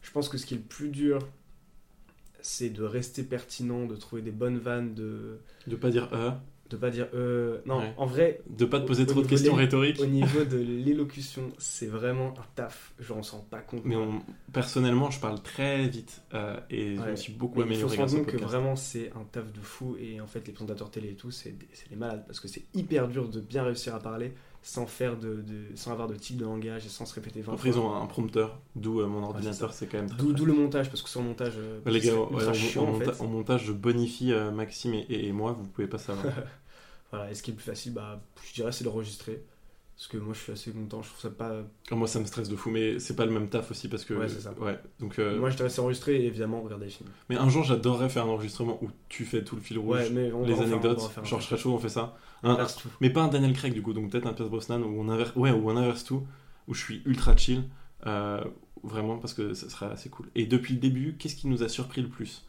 Je pense que ce qui est le plus dur, c'est de rester pertinent, de trouver des bonnes vannes, de De pas dire euh, de pas dire. euh, non, Ouais. en vrai, de pas te poser Au- au trop de questions rhétoriques. au niveau de l'élocution, c'est vraiment un taf. Je m'en sens pas compte. Mais on- personnellement, je parle très vite euh, et je Ouais. me suis beaucoup Mais amélioré grâce au compte que podcast. vraiment c'est un taf de fou et en fait les présentateurs télé et tout c'est des, malades parce que c'est hyper dur de bien réussir à parler sans faire de, de- sans avoir de type de langage et sans se répéter 20 Après, ils ont un prompteur, d'où euh, mon ordinateur, c'est quand même très D'où le montage parce que sur le montage euh, Ouais, les gars, ouais, en, chiant, fait. montage, je bonifie euh, Maxime et, et moi, vous pouvez pas savoir. Voilà, et ce qui est le plus facile bah je dirais c'est d'enregistrer parce que moi je suis assez content je trouve ça pas Ah, moi, ça me stresse de fou, mais c'est pas le même taf aussi parce que. Ouais, c'est ça. Ouais, donc. euh, moi je dirais c'est enregistrer et évidemment regarder les films. Mais un jour, j'adorerais faire un enregistrement où tu fais tout le fil rouge, Ouais, mais on les faire anecdotes. on faire un. Genre, je serais chaud, on fait ça. On Un- inverse tout. mais pas un Daniel Craig du coup, donc peut-être un Pierce Brosnan où on inverse, ouais, où on inverse tout, où je suis ultra chill, euh, vraiment parce que ça serait assez cool. Et depuis le début, qu'est-ce qui nous a surpris le plus?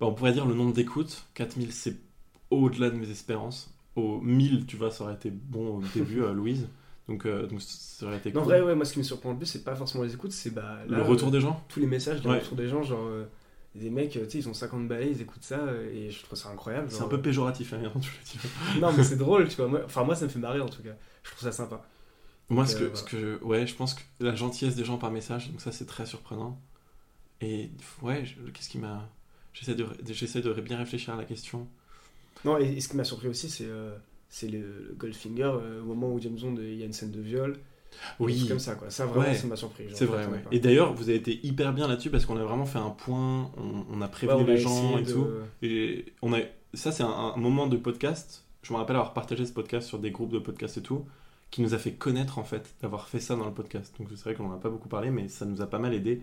Bah, On pourrait dire le nombre d'écoutes, 4000 c'est au-delà de mes espérances. Au 1000, tu vois, ça aurait été bon au début, euh, Louise. Donc, euh, donc ça aurait été Non, en cool. vrai, ouais, moi ce qui me surprend le plus, c'est pas forcément les écoutes, c'est bah, là, le retour euh, des gens tous les messages, les Ouais. retours des gens, genre euh, des mecs, tu sais, ils ont 50 balais, ils écoutent ça et je trouve ça incroyable. C'est un peu péjoratif, hein, tu le dis. Non, mais c'est drôle, tu vois. Moi, enfin, moi, ça me fait marrer en tout cas. Je trouve ça sympa. Moi, Donc, ce que, ce que, ouais, je pense que la gentillesse des gens par message, donc ça, c'est très surprenant. Et ouais, qu'est-ce qui m'a. J'essaie de, j'essaie de bien réfléchir à la question. Non, et, et ce qui m'a surpris aussi, c'est euh, le, le Goldfinger, euh, au moment où James Bond, il y a une scène de viol. Oui, comme ça, quoi. Ça, vraiment, Ouais. ça m'a surpris. c'est vrai. ouais. Et d'ailleurs, vous avez été hyper bien là-dessus parce qu'on a vraiment fait un point, on, on a Ouais, prévenu a les gens et de- tout. Et on a, ça, c'est un, un moment de podcast. Je me rappelle avoir partagé ce podcast sur des groupes de podcasts et tout, qui nous a fait connaître en fait d'avoir fait ça dans le podcast. Donc c'est vrai qu'on en a pas beaucoup parlé, mais ça nous a pas mal aidé.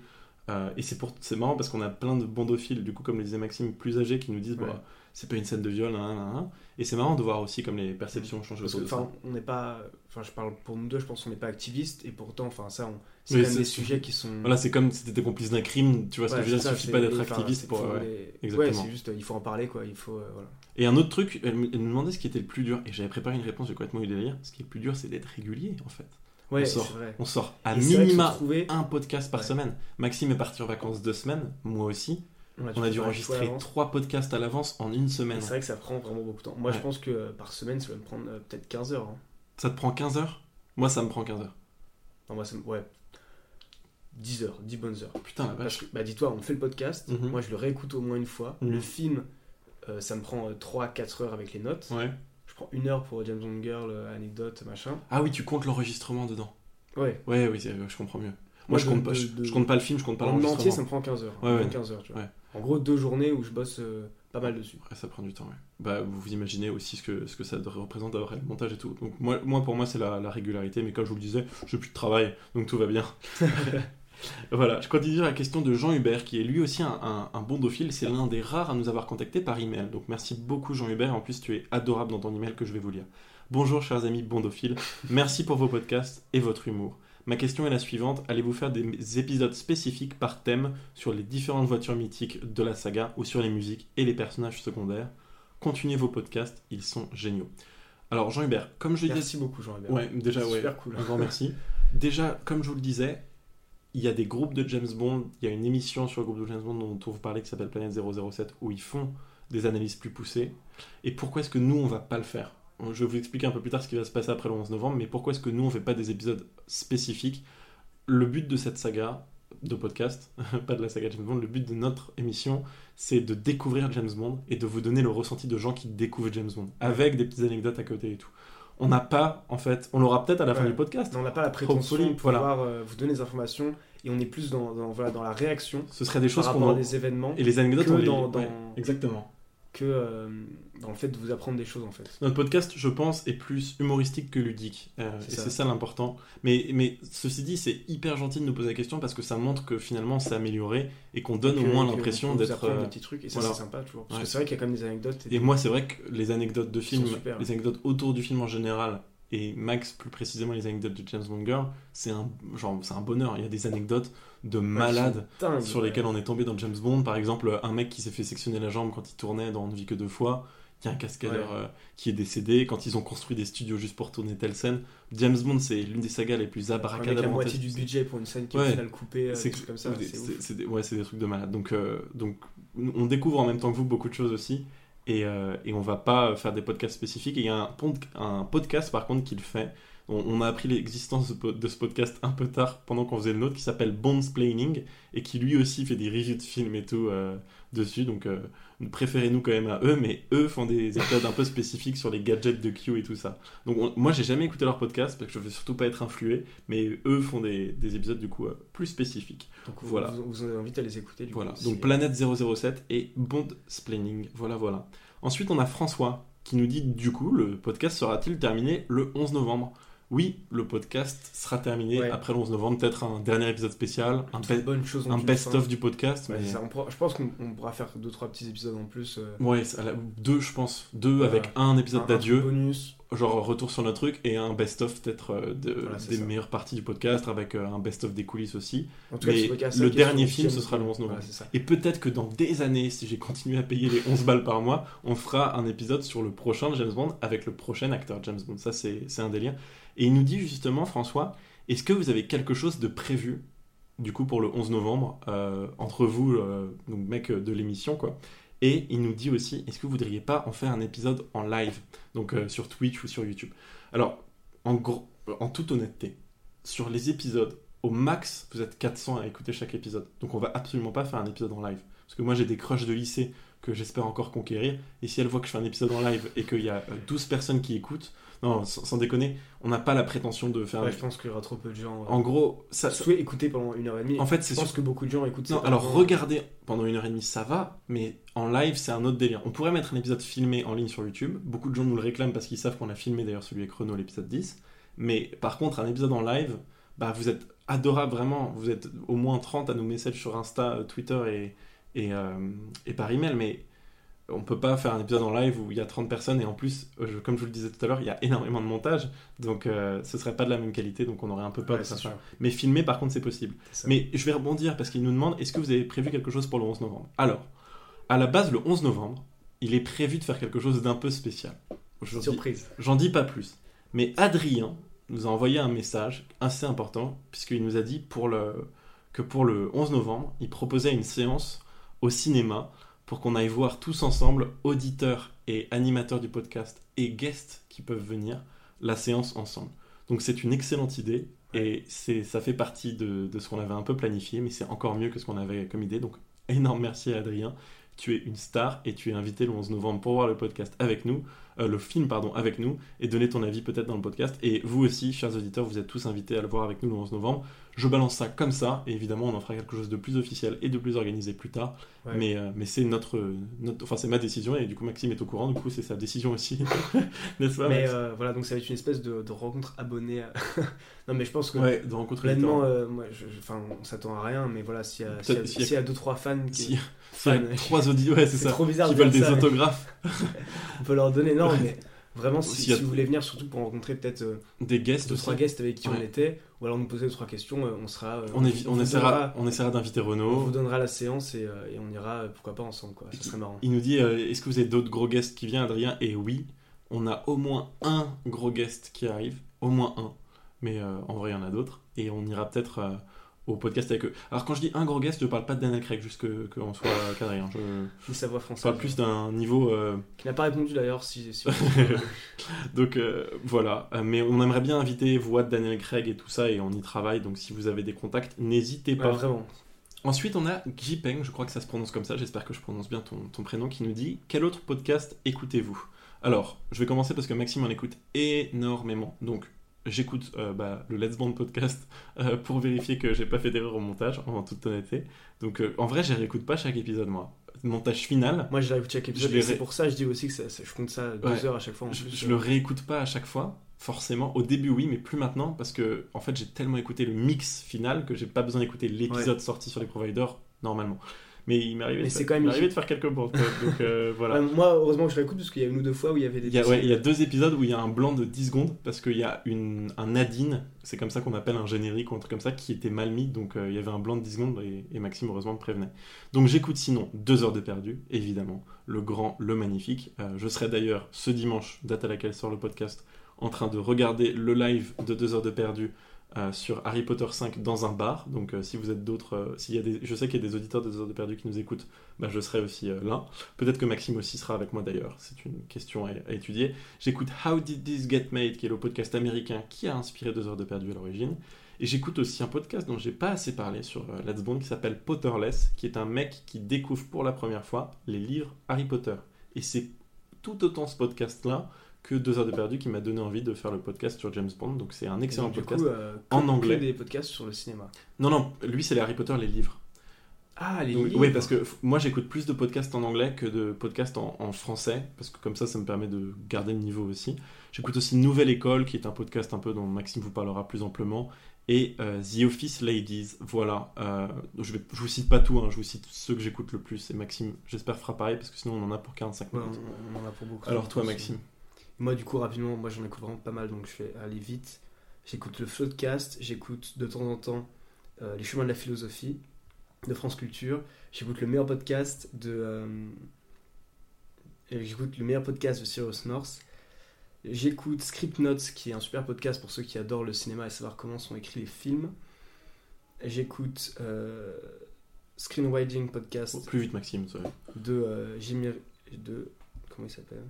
Euh, et c'est pour, marrant parce qu'on a plein de bondophiles, du coup, comme le disait Maxime, plus âgés, qui nous disent, bah, c'est pas une scène de viol, hein, hein, hein. Et c'est marrant de voir aussi comme les perceptions changent Parce autour que, de ça. on n'est pas. Enfin, je parle pour nous deux, je pense qu'on n'est pas activistes, et pourtant, enfin, ça, on- c'est quand même des sujets qui sont. Voilà, c'est comme si t'étais complice d'un crime, tu vois ce Ouais, que je veux dire, ça, suffit pas d'être activiste pour. ouais. les- exactement. Ouais, c'est juste, il faut en parler, quoi. Il faut. euh, voilà. Et un autre truc, elle me demandait ce qui était le plus dur, et j'avais préparé une réponse, j'ai complètement eu délire. Ce qui est le plus dur, c'est d'être régulier en fait. Ouais, On c'est sort. vrai. On sort à Et minima un podcast par semaine. Maxime est parti en vacances deux semaines, moi aussi. On a dû enregistrer trois podcasts à l'avance en une semaine. C'est vrai que ça prend vraiment beaucoup de temps. Moi, je pense que euh, par semaine, ça va me prendre euh, peut-être 15 heures. hein. Ça te prend 15 heures? Moi, ça me prend 15 heures. Non, moi, ça me... Ouais. 10 heures, 10 bonnes heures. Putain, la vache. bah, dis-toi, on fait le podcast, Mhm. moi, je le réécoute au moins une fois. Mhm. Le film, euh, ça me prend 3-4 heures avec les notes. Ouais. Je prends une heure pour James Bond Girl, euh, anecdote, machin. Ah oui, tu comptes l'enregistrement dedans. Ouais. Ouais, oui, je comprends mieux. Moi, Moi, je, de- compte pas, de- je, de- je compte pas le film, je compte pas En entier, l'enregistrement. ça me prend 15 heures. Ouais, ouais. 15 heures, tu vois. Ouais. En gros, deux journées où je bosse euh, pas mal dessus. Ouais, ça prend du temps, ouais. Bah, vous vous imaginez aussi ce que, ce que ça représente d'avoir le montage et tout. Donc, moi, moi pour moi, c'est la, la régularité, mais comme je vous le disais, j'ai plus de travail, donc tout va bien. voilà, je continue la question de Jean Hubert, qui est lui aussi un, un, un bondophile. C'est l'un des rares à nous avoir contacté par email. Donc, merci beaucoup, Jean Hubert. En plus, tu es adorable dans ton email que je vais vous lire. Bonjour, chers amis bondophiles. Merci pour vos podcasts et votre humour. Ma question est la suivante. Allez-vous faire des épisodes spécifiques par thème sur les différentes voitures mythiques de la saga ou sur les musiques et les personnages secondaires? Continuez vos podcasts, ils sont géniaux. Alors Jean-Hubert, comme je le disais... Merci beaucoup, Jean-Hubert. Ouais, déjà, ouais. Super cool. Un grand merci. Déjà, comme je vous le disais, il y a des groupes de James Bond, il y a une émission sur le groupe de James Bond dont on vous parlait qui s'appelle Planète 007 où ils font des analyses plus poussées. Et pourquoi est-ce que nous, on va pas le faire? Je vais vous expliquer un peu plus tard ce qui va se passer après le 11 novembre, mais pourquoi est-ce que nous, on fait pas des épisodes spécifiques? Le but de cette saga de podcast, pas de la saga James Bond, le but de notre émission, c'est de découvrir James Bond et de vous donner le ressenti de gens qui découvrent James Bond, avec des petites anecdotes à côté et tout. On n'a pas, en fait, on l'aura peut-être à la fin du podcast, On n'a pas la prétention de voilà. pouvoir euh, vous donner des informations et on est plus dans, dans, voilà, dans la réaction ce serait des choses qu'on aura- des événements Et les anecdotes, on les... dans- dans- ouais, exactement. Que euh, dans le fait de vous apprendre des choses en fait. Notre podcast, je pense, est plus humoristique que ludique. Euh, C'est et ça. c'est ça l'important. Mais, mais ceci dit, c'est hyper gentil de nous poser la question parce que ça montre que finalement c'est amélioré et qu'on donne Que- au moins l'impression d'être. euh, des petits trucs et ça voilà. c'est sympa toujours. Parce Ouais. que c'est vrai qu'il y a quand même des anecdotes. Et moi, c'est vrai que les anecdotes de film, sont super. les anecdotes autour du film en général, et Max plus précisément les anecdotes de James Bond Girl, c'est un, genre, c'est un bonheur. Il y a des anecdotes de malades Dingue, sur lesquelles on est tombé dans James Bond. Par exemple, un mec qui s'est fait sectionner la jambe quand il tournait dans On ne vit que deux fois. Il y a un cascadeur Ouais. euh, qui est décédé. Quand ils ont construit des studios juste pour tourner telle scène, James Bond, c'est l'une des sagas les plus Avec la moitié du budget pour une scène qui est Ouais. final coupée, euh, C'est comme ça. c'est- des, ouais, c'est des trucs de malade. Donc, euh, donc, on découvre en même temps que vous beaucoup de choses aussi. Et, euh, et on va pas faire des podcasts spécifiques. Il y a un, un podcast, par contre, qui le fait. On, on a appris l'existence de, ce podcast un peu tard, pendant qu'on faisait le nôtre, qui s'appelle Bondsplaining, et qui lui aussi fait des reviews de films et tout euh, dessus. Donc, euh, préférez-nous quand même à eux, mais eux font des épisodes un peu spécifiques sur les gadgets de Q et tout ça. Donc, on- moi, j'ai jamais écouté leur podcast, parce que je veux surtout pas être influé, mais eux font des, des épisodes, du coup, euh, plus spécifiques. Donc Voilà. vous, vous invite à les écouter. Du Voilà, coup, donc Planète 007 et Bond Splaining. Voilà, voilà. Ensuite, on a François qui nous dit du coup, le podcast sera-t-il terminé le 11 novembre? Oui, le podcast sera terminé Ouais. après le 11 novembre. Peut-être un dernier épisode spécial, un, be- best-of fin. du podcast. Ouais, mais... c'est ça, on pourra- je pense qu'on on pourra faire deux trois petits épisodes en plus. euh, Ouais, deux, je pense. Deux Voilà. avec un épisode d'adieu, bonus. genre retour sur notre truc, et un best-of peut-être euh, de- Voilà, c'est des ça. meilleures parties du podcast avec euh, un best-of des coulisses aussi. En tout cas, Mais le dernier film, ce sera le Bond. 11 novembre. Voilà. Et peut-être que dans des années, si j'ai continué à payer les 11 balles par mois, on fera un épisode sur le prochain James Bond avec le prochain acteur James Bond. Ça, c'est c'est un délire. Et il nous dit justement, François, est-ce que vous avez quelque chose de prévu, du coup, pour le 11 novembre, euh, entre vous, euh, donc de l'émission, quoi Et il nous dit aussi, est-ce que vous voudriez pas en faire un épisode en live, donc euh, sur Twitch ou sur YouTube? Alors, en, gros, en toute honnêteté, sur les épisodes, au max, vous êtes 400 à écouter chaque épisode. Donc on va absolument pas faire un épisode en live. Parce que moi j'ai des crushs de lycée, que j'espère encore conquérir. Et si elle voit que je fais un épisode en live et qu'il y a euh, 12 personnes qui écoutent, non, sans, sans déconner, on n'a pas la prétention de faire. Ouais, je pense qu'il y aura trop peu de gens. En gros, ça, Surtout écouter pendant une heure et demie. en fait, je c'est pense sûr. que beaucoup de gens écoutent Non, alors regarder pendant une heure et demie, ça va, mais en live, c'est un autre délire. On pourrait mettre un épisode filmé en ligne sur YouTube. Beaucoup de gens nous le réclament parce qu'ils savent qu'on a filmé d'ailleurs celui avec Renault, l'épisode 10. Mais par contre, un épisode en live, bah, vous êtes adorable vraiment. Vous êtes au moins 30 à nous messages sur Insta, euh, Twitter et, et, euh, et par email, mais on peut pas faire un épisode en live où il y a 30 personnes et en plus, euh, je- comme je vous le disais tout à l'heure, il y a énormément de montage, donc euh, ce serait pas de la même qualité, donc on aurait un peu peur Ouais, de sûr. ça. Mais filmer, par contre, c'est possible. Mais je vais rebondir parce qu'il nous demande est-ce que vous avez prévu quelque chose pour le 11 novembre? Alors, à la base, le 11 novembre, il est prévu de faire quelque chose d'un peu spécial. Surprise. J'en dis pas plus. Mais Adrien nous a envoyé un message assez important puisqu'il nous a dit pour le, que pour le 11 novembre, il proposait une séance au cinéma pour qu'on aille voir tous ensemble, auditeurs et animateurs du podcast et guests qui peuvent venir, la séance ensemble. Donc c'est une excellente idée et c'est, ça fait partie de, de ce qu'on avait un peu planifié, mais c'est encore mieux que ce qu'on avait comme idée. Donc énorme merci à Adrien. Tu es une star et tu es invité le 11 novembre pour voir le podcast avec nous, euh, le film pardon avec nous et donner ton avis peut-être dans le podcast. Et vous aussi, chers auditeurs, vous êtes tous invités à le voir avec nous le 11 novembre. Je balance ça comme ça et évidemment on en fera quelque chose de plus officiel et de plus organisé plus tard. Ouais. Mais, euh, mais c'est notre, notre, enfin c'est ma décision et du coup Maxime est au courant. Du coup c'est sa décision aussi, n'est-ce pas Mais euh, voilà, donc ça va être une espèce de, de rencontre abonnée. à- non, mais je pense que Ouais, de rencontrer les pleinement, euh, moi, je, je- enfin, on s'attend à rien, mais voilà, s'il y a, s'il y a, Peut-être s'il y a- s'il y a deux trois fans qui, Si, fans, s'il y a trois auditeurs, ouais c'est ça, trop bizarre qui veulent des ça, autographes, on peut leur donner. Non, mais vraiment, si, vous voulez venir, surtout pour rencontrer peut-être euh, des guests deux aussi. trois guests avec qui on était, ou alors nous poser deux trois questions, euh, on sera. euh, On, on, essaiera, donnera- on essaiera d'inviter on Renaud. vous donnera la séance et, et on ira, pourquoi pas ensemble, quoi. Ça serait marrant. Il nous dit est-ce que vous avez d'autres gros guests qui viennent, Adrien? Et oui, on a au moins un gros guest qui arrive, au moins un. Mais en vrai, il y en a d'autres. Et on ira peut-être au podcast avec eux. Alors, quand je dis un gros guest, je parle pas de Daniel Craig, juste que- qu'on soit qu'Adrien. Je, Ni sa voix je française. parle plus d'un niveau. euh, Qui n'a pas répondu d'ailleurs, si. si donc euh, voilà, Euh, mais on aimerait bien inviter voix de Daniel Craig et tout ça, et on y travaille. Donc si vous avez des contacts, n'hésitez Ouais, pas. vraiment. Ensuite, on a Jipeng, je crois que ça se prononce comme ça, j'espère que je prononce bien ton, ton prénom, qui nous dit Quel autre podcast écoutez-vous? Alors, je vais commencer parce que Maxime en écoute énormément. Donc, j'écoute euh, bah, le Let's Band podcast euh, pour vérifier que j'ai pas fait d'erreur au montage, en toute honnêteté. Donc, euh, en vrai, je réécoute pas chaque épisode, moi. Montage final, Moi, je l'écoute chaque épisode, verrai. c'est pour ça je dis aussi que ça- ça- je compte ça deux Ouais. heures à chaque fois. En je, plus, je le réécoute pas à chaque fois, forcément. Au début, oui, mais plus maintenant, parce que en fait, j'ai tellement écouté le mix final que j'ai pas besoin d'écouter l'épisode sorti sur les providers normalement. Mais il m'est arrivé, de quand même de faire quelques bons. donc euh, voilà. Ouais, moi, heureusement que je l'écoute parce qu'il y a une ou deux fois où il y avait des. Il y, a, ouais, il y a deux épisodes où il y a un blanc de 10 secondes parce qu'il y a une, un Nadine, c'est comme ça qu'on appelle un générique ou un truc comme ça, qui était mal mis. Donc euh, il y avait un blanc de 10 secondes et, et Maxime heureusement me prévenait. Donc j'écoute sinon deux heures de perdu, évidemment. Le grand, le magnifique. Euh, je serai d'ailleurs ce dimanche, date à laquelle sort le podcast, en train de regarder le live de deux heures de perdu. Euh, sur Harry Potter 5 dans un bar. Donc, euh, si vous êtes d'autres, euh, s'il y a des, je sais qu'il y a des auditeurs de deux heures de perdu qui nous écoutent, bah, je serai aussi là. Peut-être que Maxime aussi sera avec moi d'ailleurs. C'est une question à, étudier. J'écoute How Did This Get Made, qui est le podcast américain qui a inspiré deux heures de perdu à l'origine. Et j'écoute aussi un podcast dont j'ai pas assez parlé sur Let's Bond qui s'appelle Potterless, qui est un mec qui découvre pour la première fois les livres Harry Potter. Et c'est tout autant ce podcast-là que deux heures de perdu qui m'a donné envie de faire le podcast sur James Bond. Donc c'est un excellent donc, podcast. coup, euh, en anglais. des podcasts sur le cinéma. Non, non, lui c'est les Harry Potter, les livres. Ah, les Donc, livres. oui, parce que moi j'écoute plus de podcasts en anglais que de podcasts en, en français, parce que comme ça, ça me permet de garder le niveau aussi. J'écoute aussi Nouvelle École, qui est un podcast un peu dont Maxime vous parlera plus amplement, et euh, The Office Ladies. Voilà, euh, je, je vous cite pas tout, hein, je vous cite ceux que j'écoute le plus, et Maxime, j'espère, fera pareil, parce que sinon on en a pour 45 Ouais, minutes. on, on en a pour beaucoup. Alors toi. Maxime Moi, du coup, rapidement, moi j'en écoute vraiment pas mal, donc je vais aller vite. J'écoute le Floodcast, j'écoute de temps en temps euh, Les Chemins de la Philosophie de France Culture, j'écoute le meilleur podcast de. euh, j'écoute le meilleur podcast de Cyrus North. J'écoute Script Notes, qui est un super podcast pour ceux qui adorent le cinéma et savoir comment sont écrits les films. J'écoute euh, Screenwriting Podcast Oh, Plus vite, Maxime. ça de Jimmy de comment il s'appelle?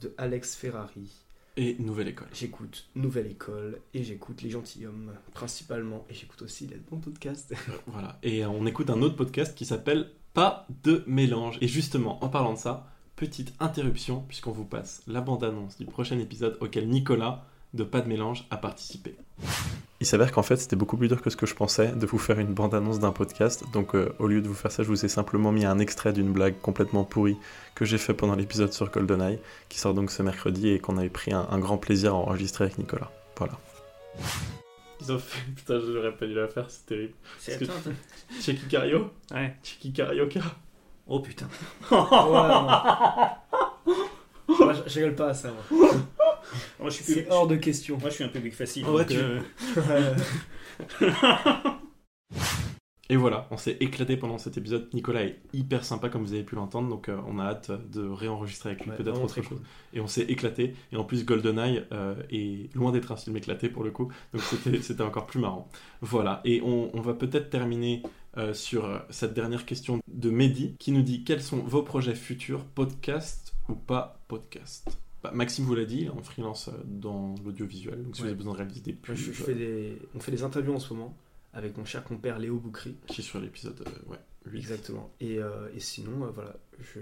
De Alex Ferrari Et Nouvelle École. J'écoute Nouvelle École et j'écoute Les Gentilshommes principalement. Et j'écoute aussi Les Bons Podcasts. Voilà. Et euh, on écoute un autre podcast qui s'appelle Pas de mélange. Et justement, en parlant de ça, petite interruption, puisqu'on vous passe la bande-annonce du prochain épisode auquel Nicolas de Pas de mélange a participé. Il s'avère qu'en fait, c'était beaucoup plus dur que ce que je pensais de vous faire une bande-annonce d'un podcast. Donc, euh, au lieu de vous faire ça, je vous ai simplement mis un extrait d'une blague complètement pourrie que j'ai fait pendant l'épisode sur GoldenEye, qui sort donc ce mercredi et qu'on avait pris un, un grand plaisir à enregistrer avec Nicolas. Voilà. Ils ont fait. Putain, j'aurais pas dû la faire, c'est terrible. C'est Parce que- attends, Cheki Cario Ouais. Cheki Carioca Oh putain. Moi, je, je rigole pas à ça. moi. Moi, je suis, public- hors de question. Moi, je suis un public facile. Donc, tu- euh, Et voilà, on s'est éclaté pendant cet épisode. Nicolas est hyper sympa, comme vous avez pu l'entendre, donc euh, on a hâte de réenregistrer avec lui Ouais, peut-être autre chose. cool. Et on s'est éclaté. Et en plus, GoldenEye euh, est loin d'être un film éclaté pour le coup, donc c'était c'était encore plus marrant. Voilà, et on, on va peut-être terminer euh, sur cette dernière question de Mehdi, qui nous dit quels sont vos projets futurs, podcast ou pas podcast Bah, Maxime vous l'a dit, en freelance euh, dans l'audiovisuel, donc si vous avez besoin de réaliser des pubs, Moi, je, je fais des... On fait des interviews en ce moment avec mon cher compère Léo Boukri. qui est sur l'épisode euh, ouais, 8. Exactement. Et, euh, et sinon, euh, voilà, je,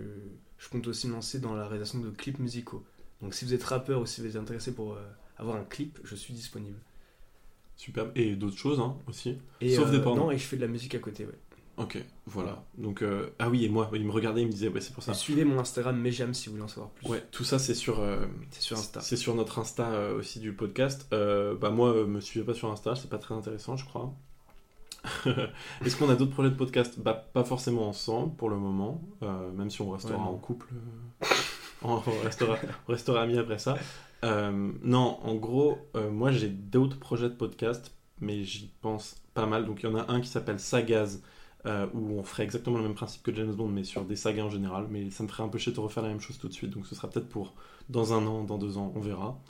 je compte aussi me lancer dans la réalisation de clips musicaux. Donc si vous êtes rappeur ou si vous êtes intéressé pour avoir un clip, je suis disponible. Superbe. Et d'autres choses hein, aussi. Et, Sauf des pornos. Non, et je fais de la musique à côté, ouais. Ok, voilà. Donc, euh, ah oui, et moi, il me regardait, il me disait, ouais, c'est pour ça. Et Suivez mon Instagram Mejam si vous voulez en savoir plus. Ouais, tout ça, c'est sur, euh, C'est sur Insta. C'est sur notre Insta euh, aussi du podcast. Bah moi, me suivez pas sur Insta, c'est pas très intéressant, je crois. Est-ce qu'on a d'autres projets de podcast? Bah pas forcément ensemble pour le moment, même si on restera Ouais, en couple. on, restera, on restera amis après ça. Non, en gros, moi j'ai d'autres projets de podcast, mais j'y pense pas mal. Donc il y en a un qui s'appelle Sagaz, euh, où on ferait exactement le même principe que James Bond, mais sur des sagas en général. Mais ça me ferait un peu chier de refaire la même chose tout de suite, donc ce sera peut-être pour dans un an, dans deux ans, on verra.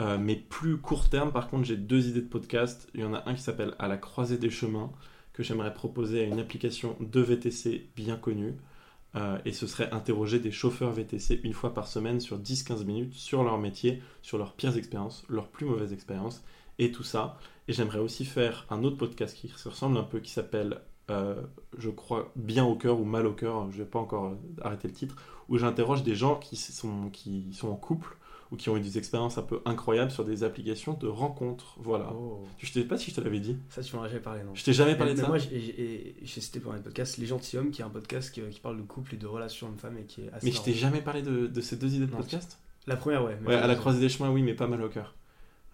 Euh, mais plus court terme, par contre, j'ai deux idées de podcast. Il y en a un qui s'appelle À la croisée des chemins, que j'aimerais proposer à une application de VTC bien connue. Euh, et ce serait interroger des chauffeurs VTC une fois par semaine sur 10-15 minutes sur leur métier, sur leurs pires expériences, leurs plus mauvaises expériences et tout ça. Et j'aimerais aussi faire un autre podcast qui se ressemble un peu, qui s'appelle, euh, je crois, Bien au cœur ou Mal au cœur, je vais pas encore euh, arrêter le titre, où j'interroge des gens qui sont, qui sont en couple ou qui ont eu des expériences un peu incroyables sur des applications de rencontres. Voilà. Oh. Je sais pas si je te l'avais dit? Ça, tu m'en as jamais parlé, non Je t'ai jamais parlé Mais de ça? Moi, j'ai- cité pour un podcast Les Gentilshommes, qui est un podcast qui, qui parle de couple et de relations hommes-femmes et qui est assez. mais je t'ai jamais parlé de, de ces deux idées de Non, podcast? La première, ouais. mais Ouais, à la je- croisée des chemins, oui, mais pas mal au cœur.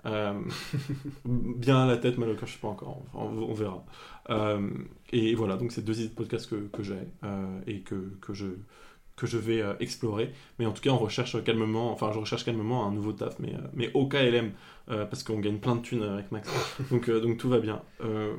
Euh, bien à la tête, mal au cœur, je sais pas encore, on, on verra. Euh, et voilà, donc c'est deux idées de podcast que, que j'ai euh, et que, que, je, que je vais explorer. Mais en tout cas, on recherche calmement, enfin, je recherche calmement un nouveau taf, mais, mais au KLM, parce qu'on gagne plein de thunes avec Max. donc, donc tout va bien.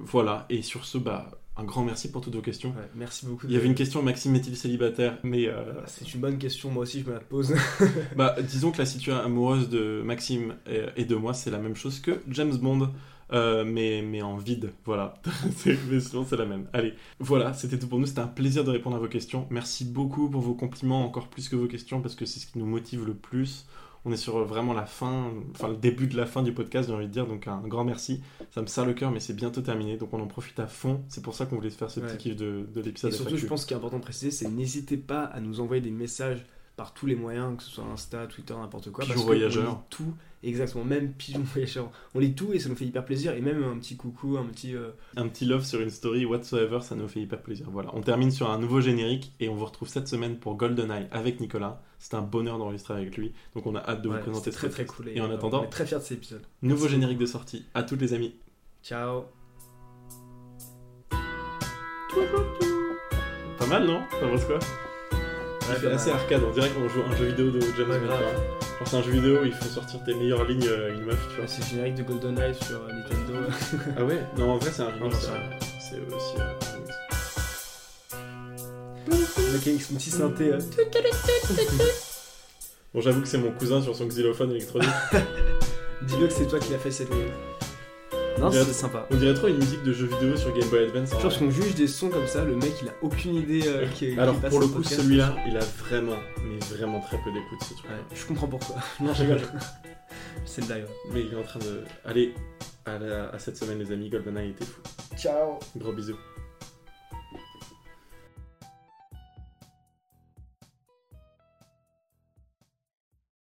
Voilà, et sur ce, bah, un grand merci pour toutes vos questions. Ouais, merci beaucoup. Il y avait une question, Maxime est-il célibataire? Mais euh, C'est une bonne question, moi aussi je me la pose. bah, disons que la situation amoureuse de Maxime et de moi, c'est la même chose que James Bond, euh, mais, mais en vide. Voilà. Mais sinon, c'est la même. Allez, voilà, c'était tout pour nous. C'était un plaisir de répondre à vos questions. Merci beaucoup pour vos compliments, encore plus que vos questions, parce que c'est ce qui nous motive le plus. On est sur vraiment la fin, enfin le début de la fin du podcast, j'ai envie de dire, donc un grand merci. Ça me serre le cœur, mais c'est bientôt terminé, donc on en profite à fond. C'est pour ça qu'on voulait se faire ce petit kiff de, de Et l'épisode. surtout, FAQ. je pense qu'il est important de préciser, c'est n'hésitez pas à nous envoyer des messages par tous les moyens, que ce soit Insta, Twitter, n'importe quoi. Pigeon parce que voyageur. On lit tout, exactement, même pigeon voyageur. On lit tout et ça nous fait hyper plaisir. Et même un petit coucou, un petit. euh, un petit love sur une story whatsoever, ça nous fait hyper plaisir. Voilà, on termine sur un nouveau générique et on vous retrouve cette semaine pour GoldenEye avec Nicolas. C'est un bonheur d'enregistrer avec lui, donc on a hâte de ouais, vous présenter très très cool. Et en euh, attendant, on est très fiers de cet épisode. nouveau Merci générique de sortie. À tous les amis. Ciao. Pas mal, non? Ça pense quoi fait pas assez mal. arcade, on dirait qu'on joue un jeu vidéo de James Ouais, Bond. Genre c'est un jeu vidéo où il faut sortir tes meilleures lignes à une meuf, tu vois. Ouais, C'est le générique de GoldenEye sur euh, Nintendo. Ah ouais? Non, en vrai c'est un euh, rien. C'est aussi euh, avec son petit synthé. euh. Bon, j'avoue que c'est mon cousin sur son xylophone électronique. Dis-le que c'est toi qui l'as fait cette. Non, c'est sympa. On dirait trop une musique de jeu vidéo sur Game Boy Advance. en Je pense qu'on juge des sons comme ça, le mec il a aucune idée euh, qui Alors qui passe pour le coup, podcast. celui-là, il a vraiment, mais vraiment très peu d'écoute ce truc. Ouais, je comprends pourquoi. Non, je rigole. C'est le live. Mais il est en train de. Allez, à, la- à cette semaine, les amis. GoldenEye était fou. Ciao Gros bisous.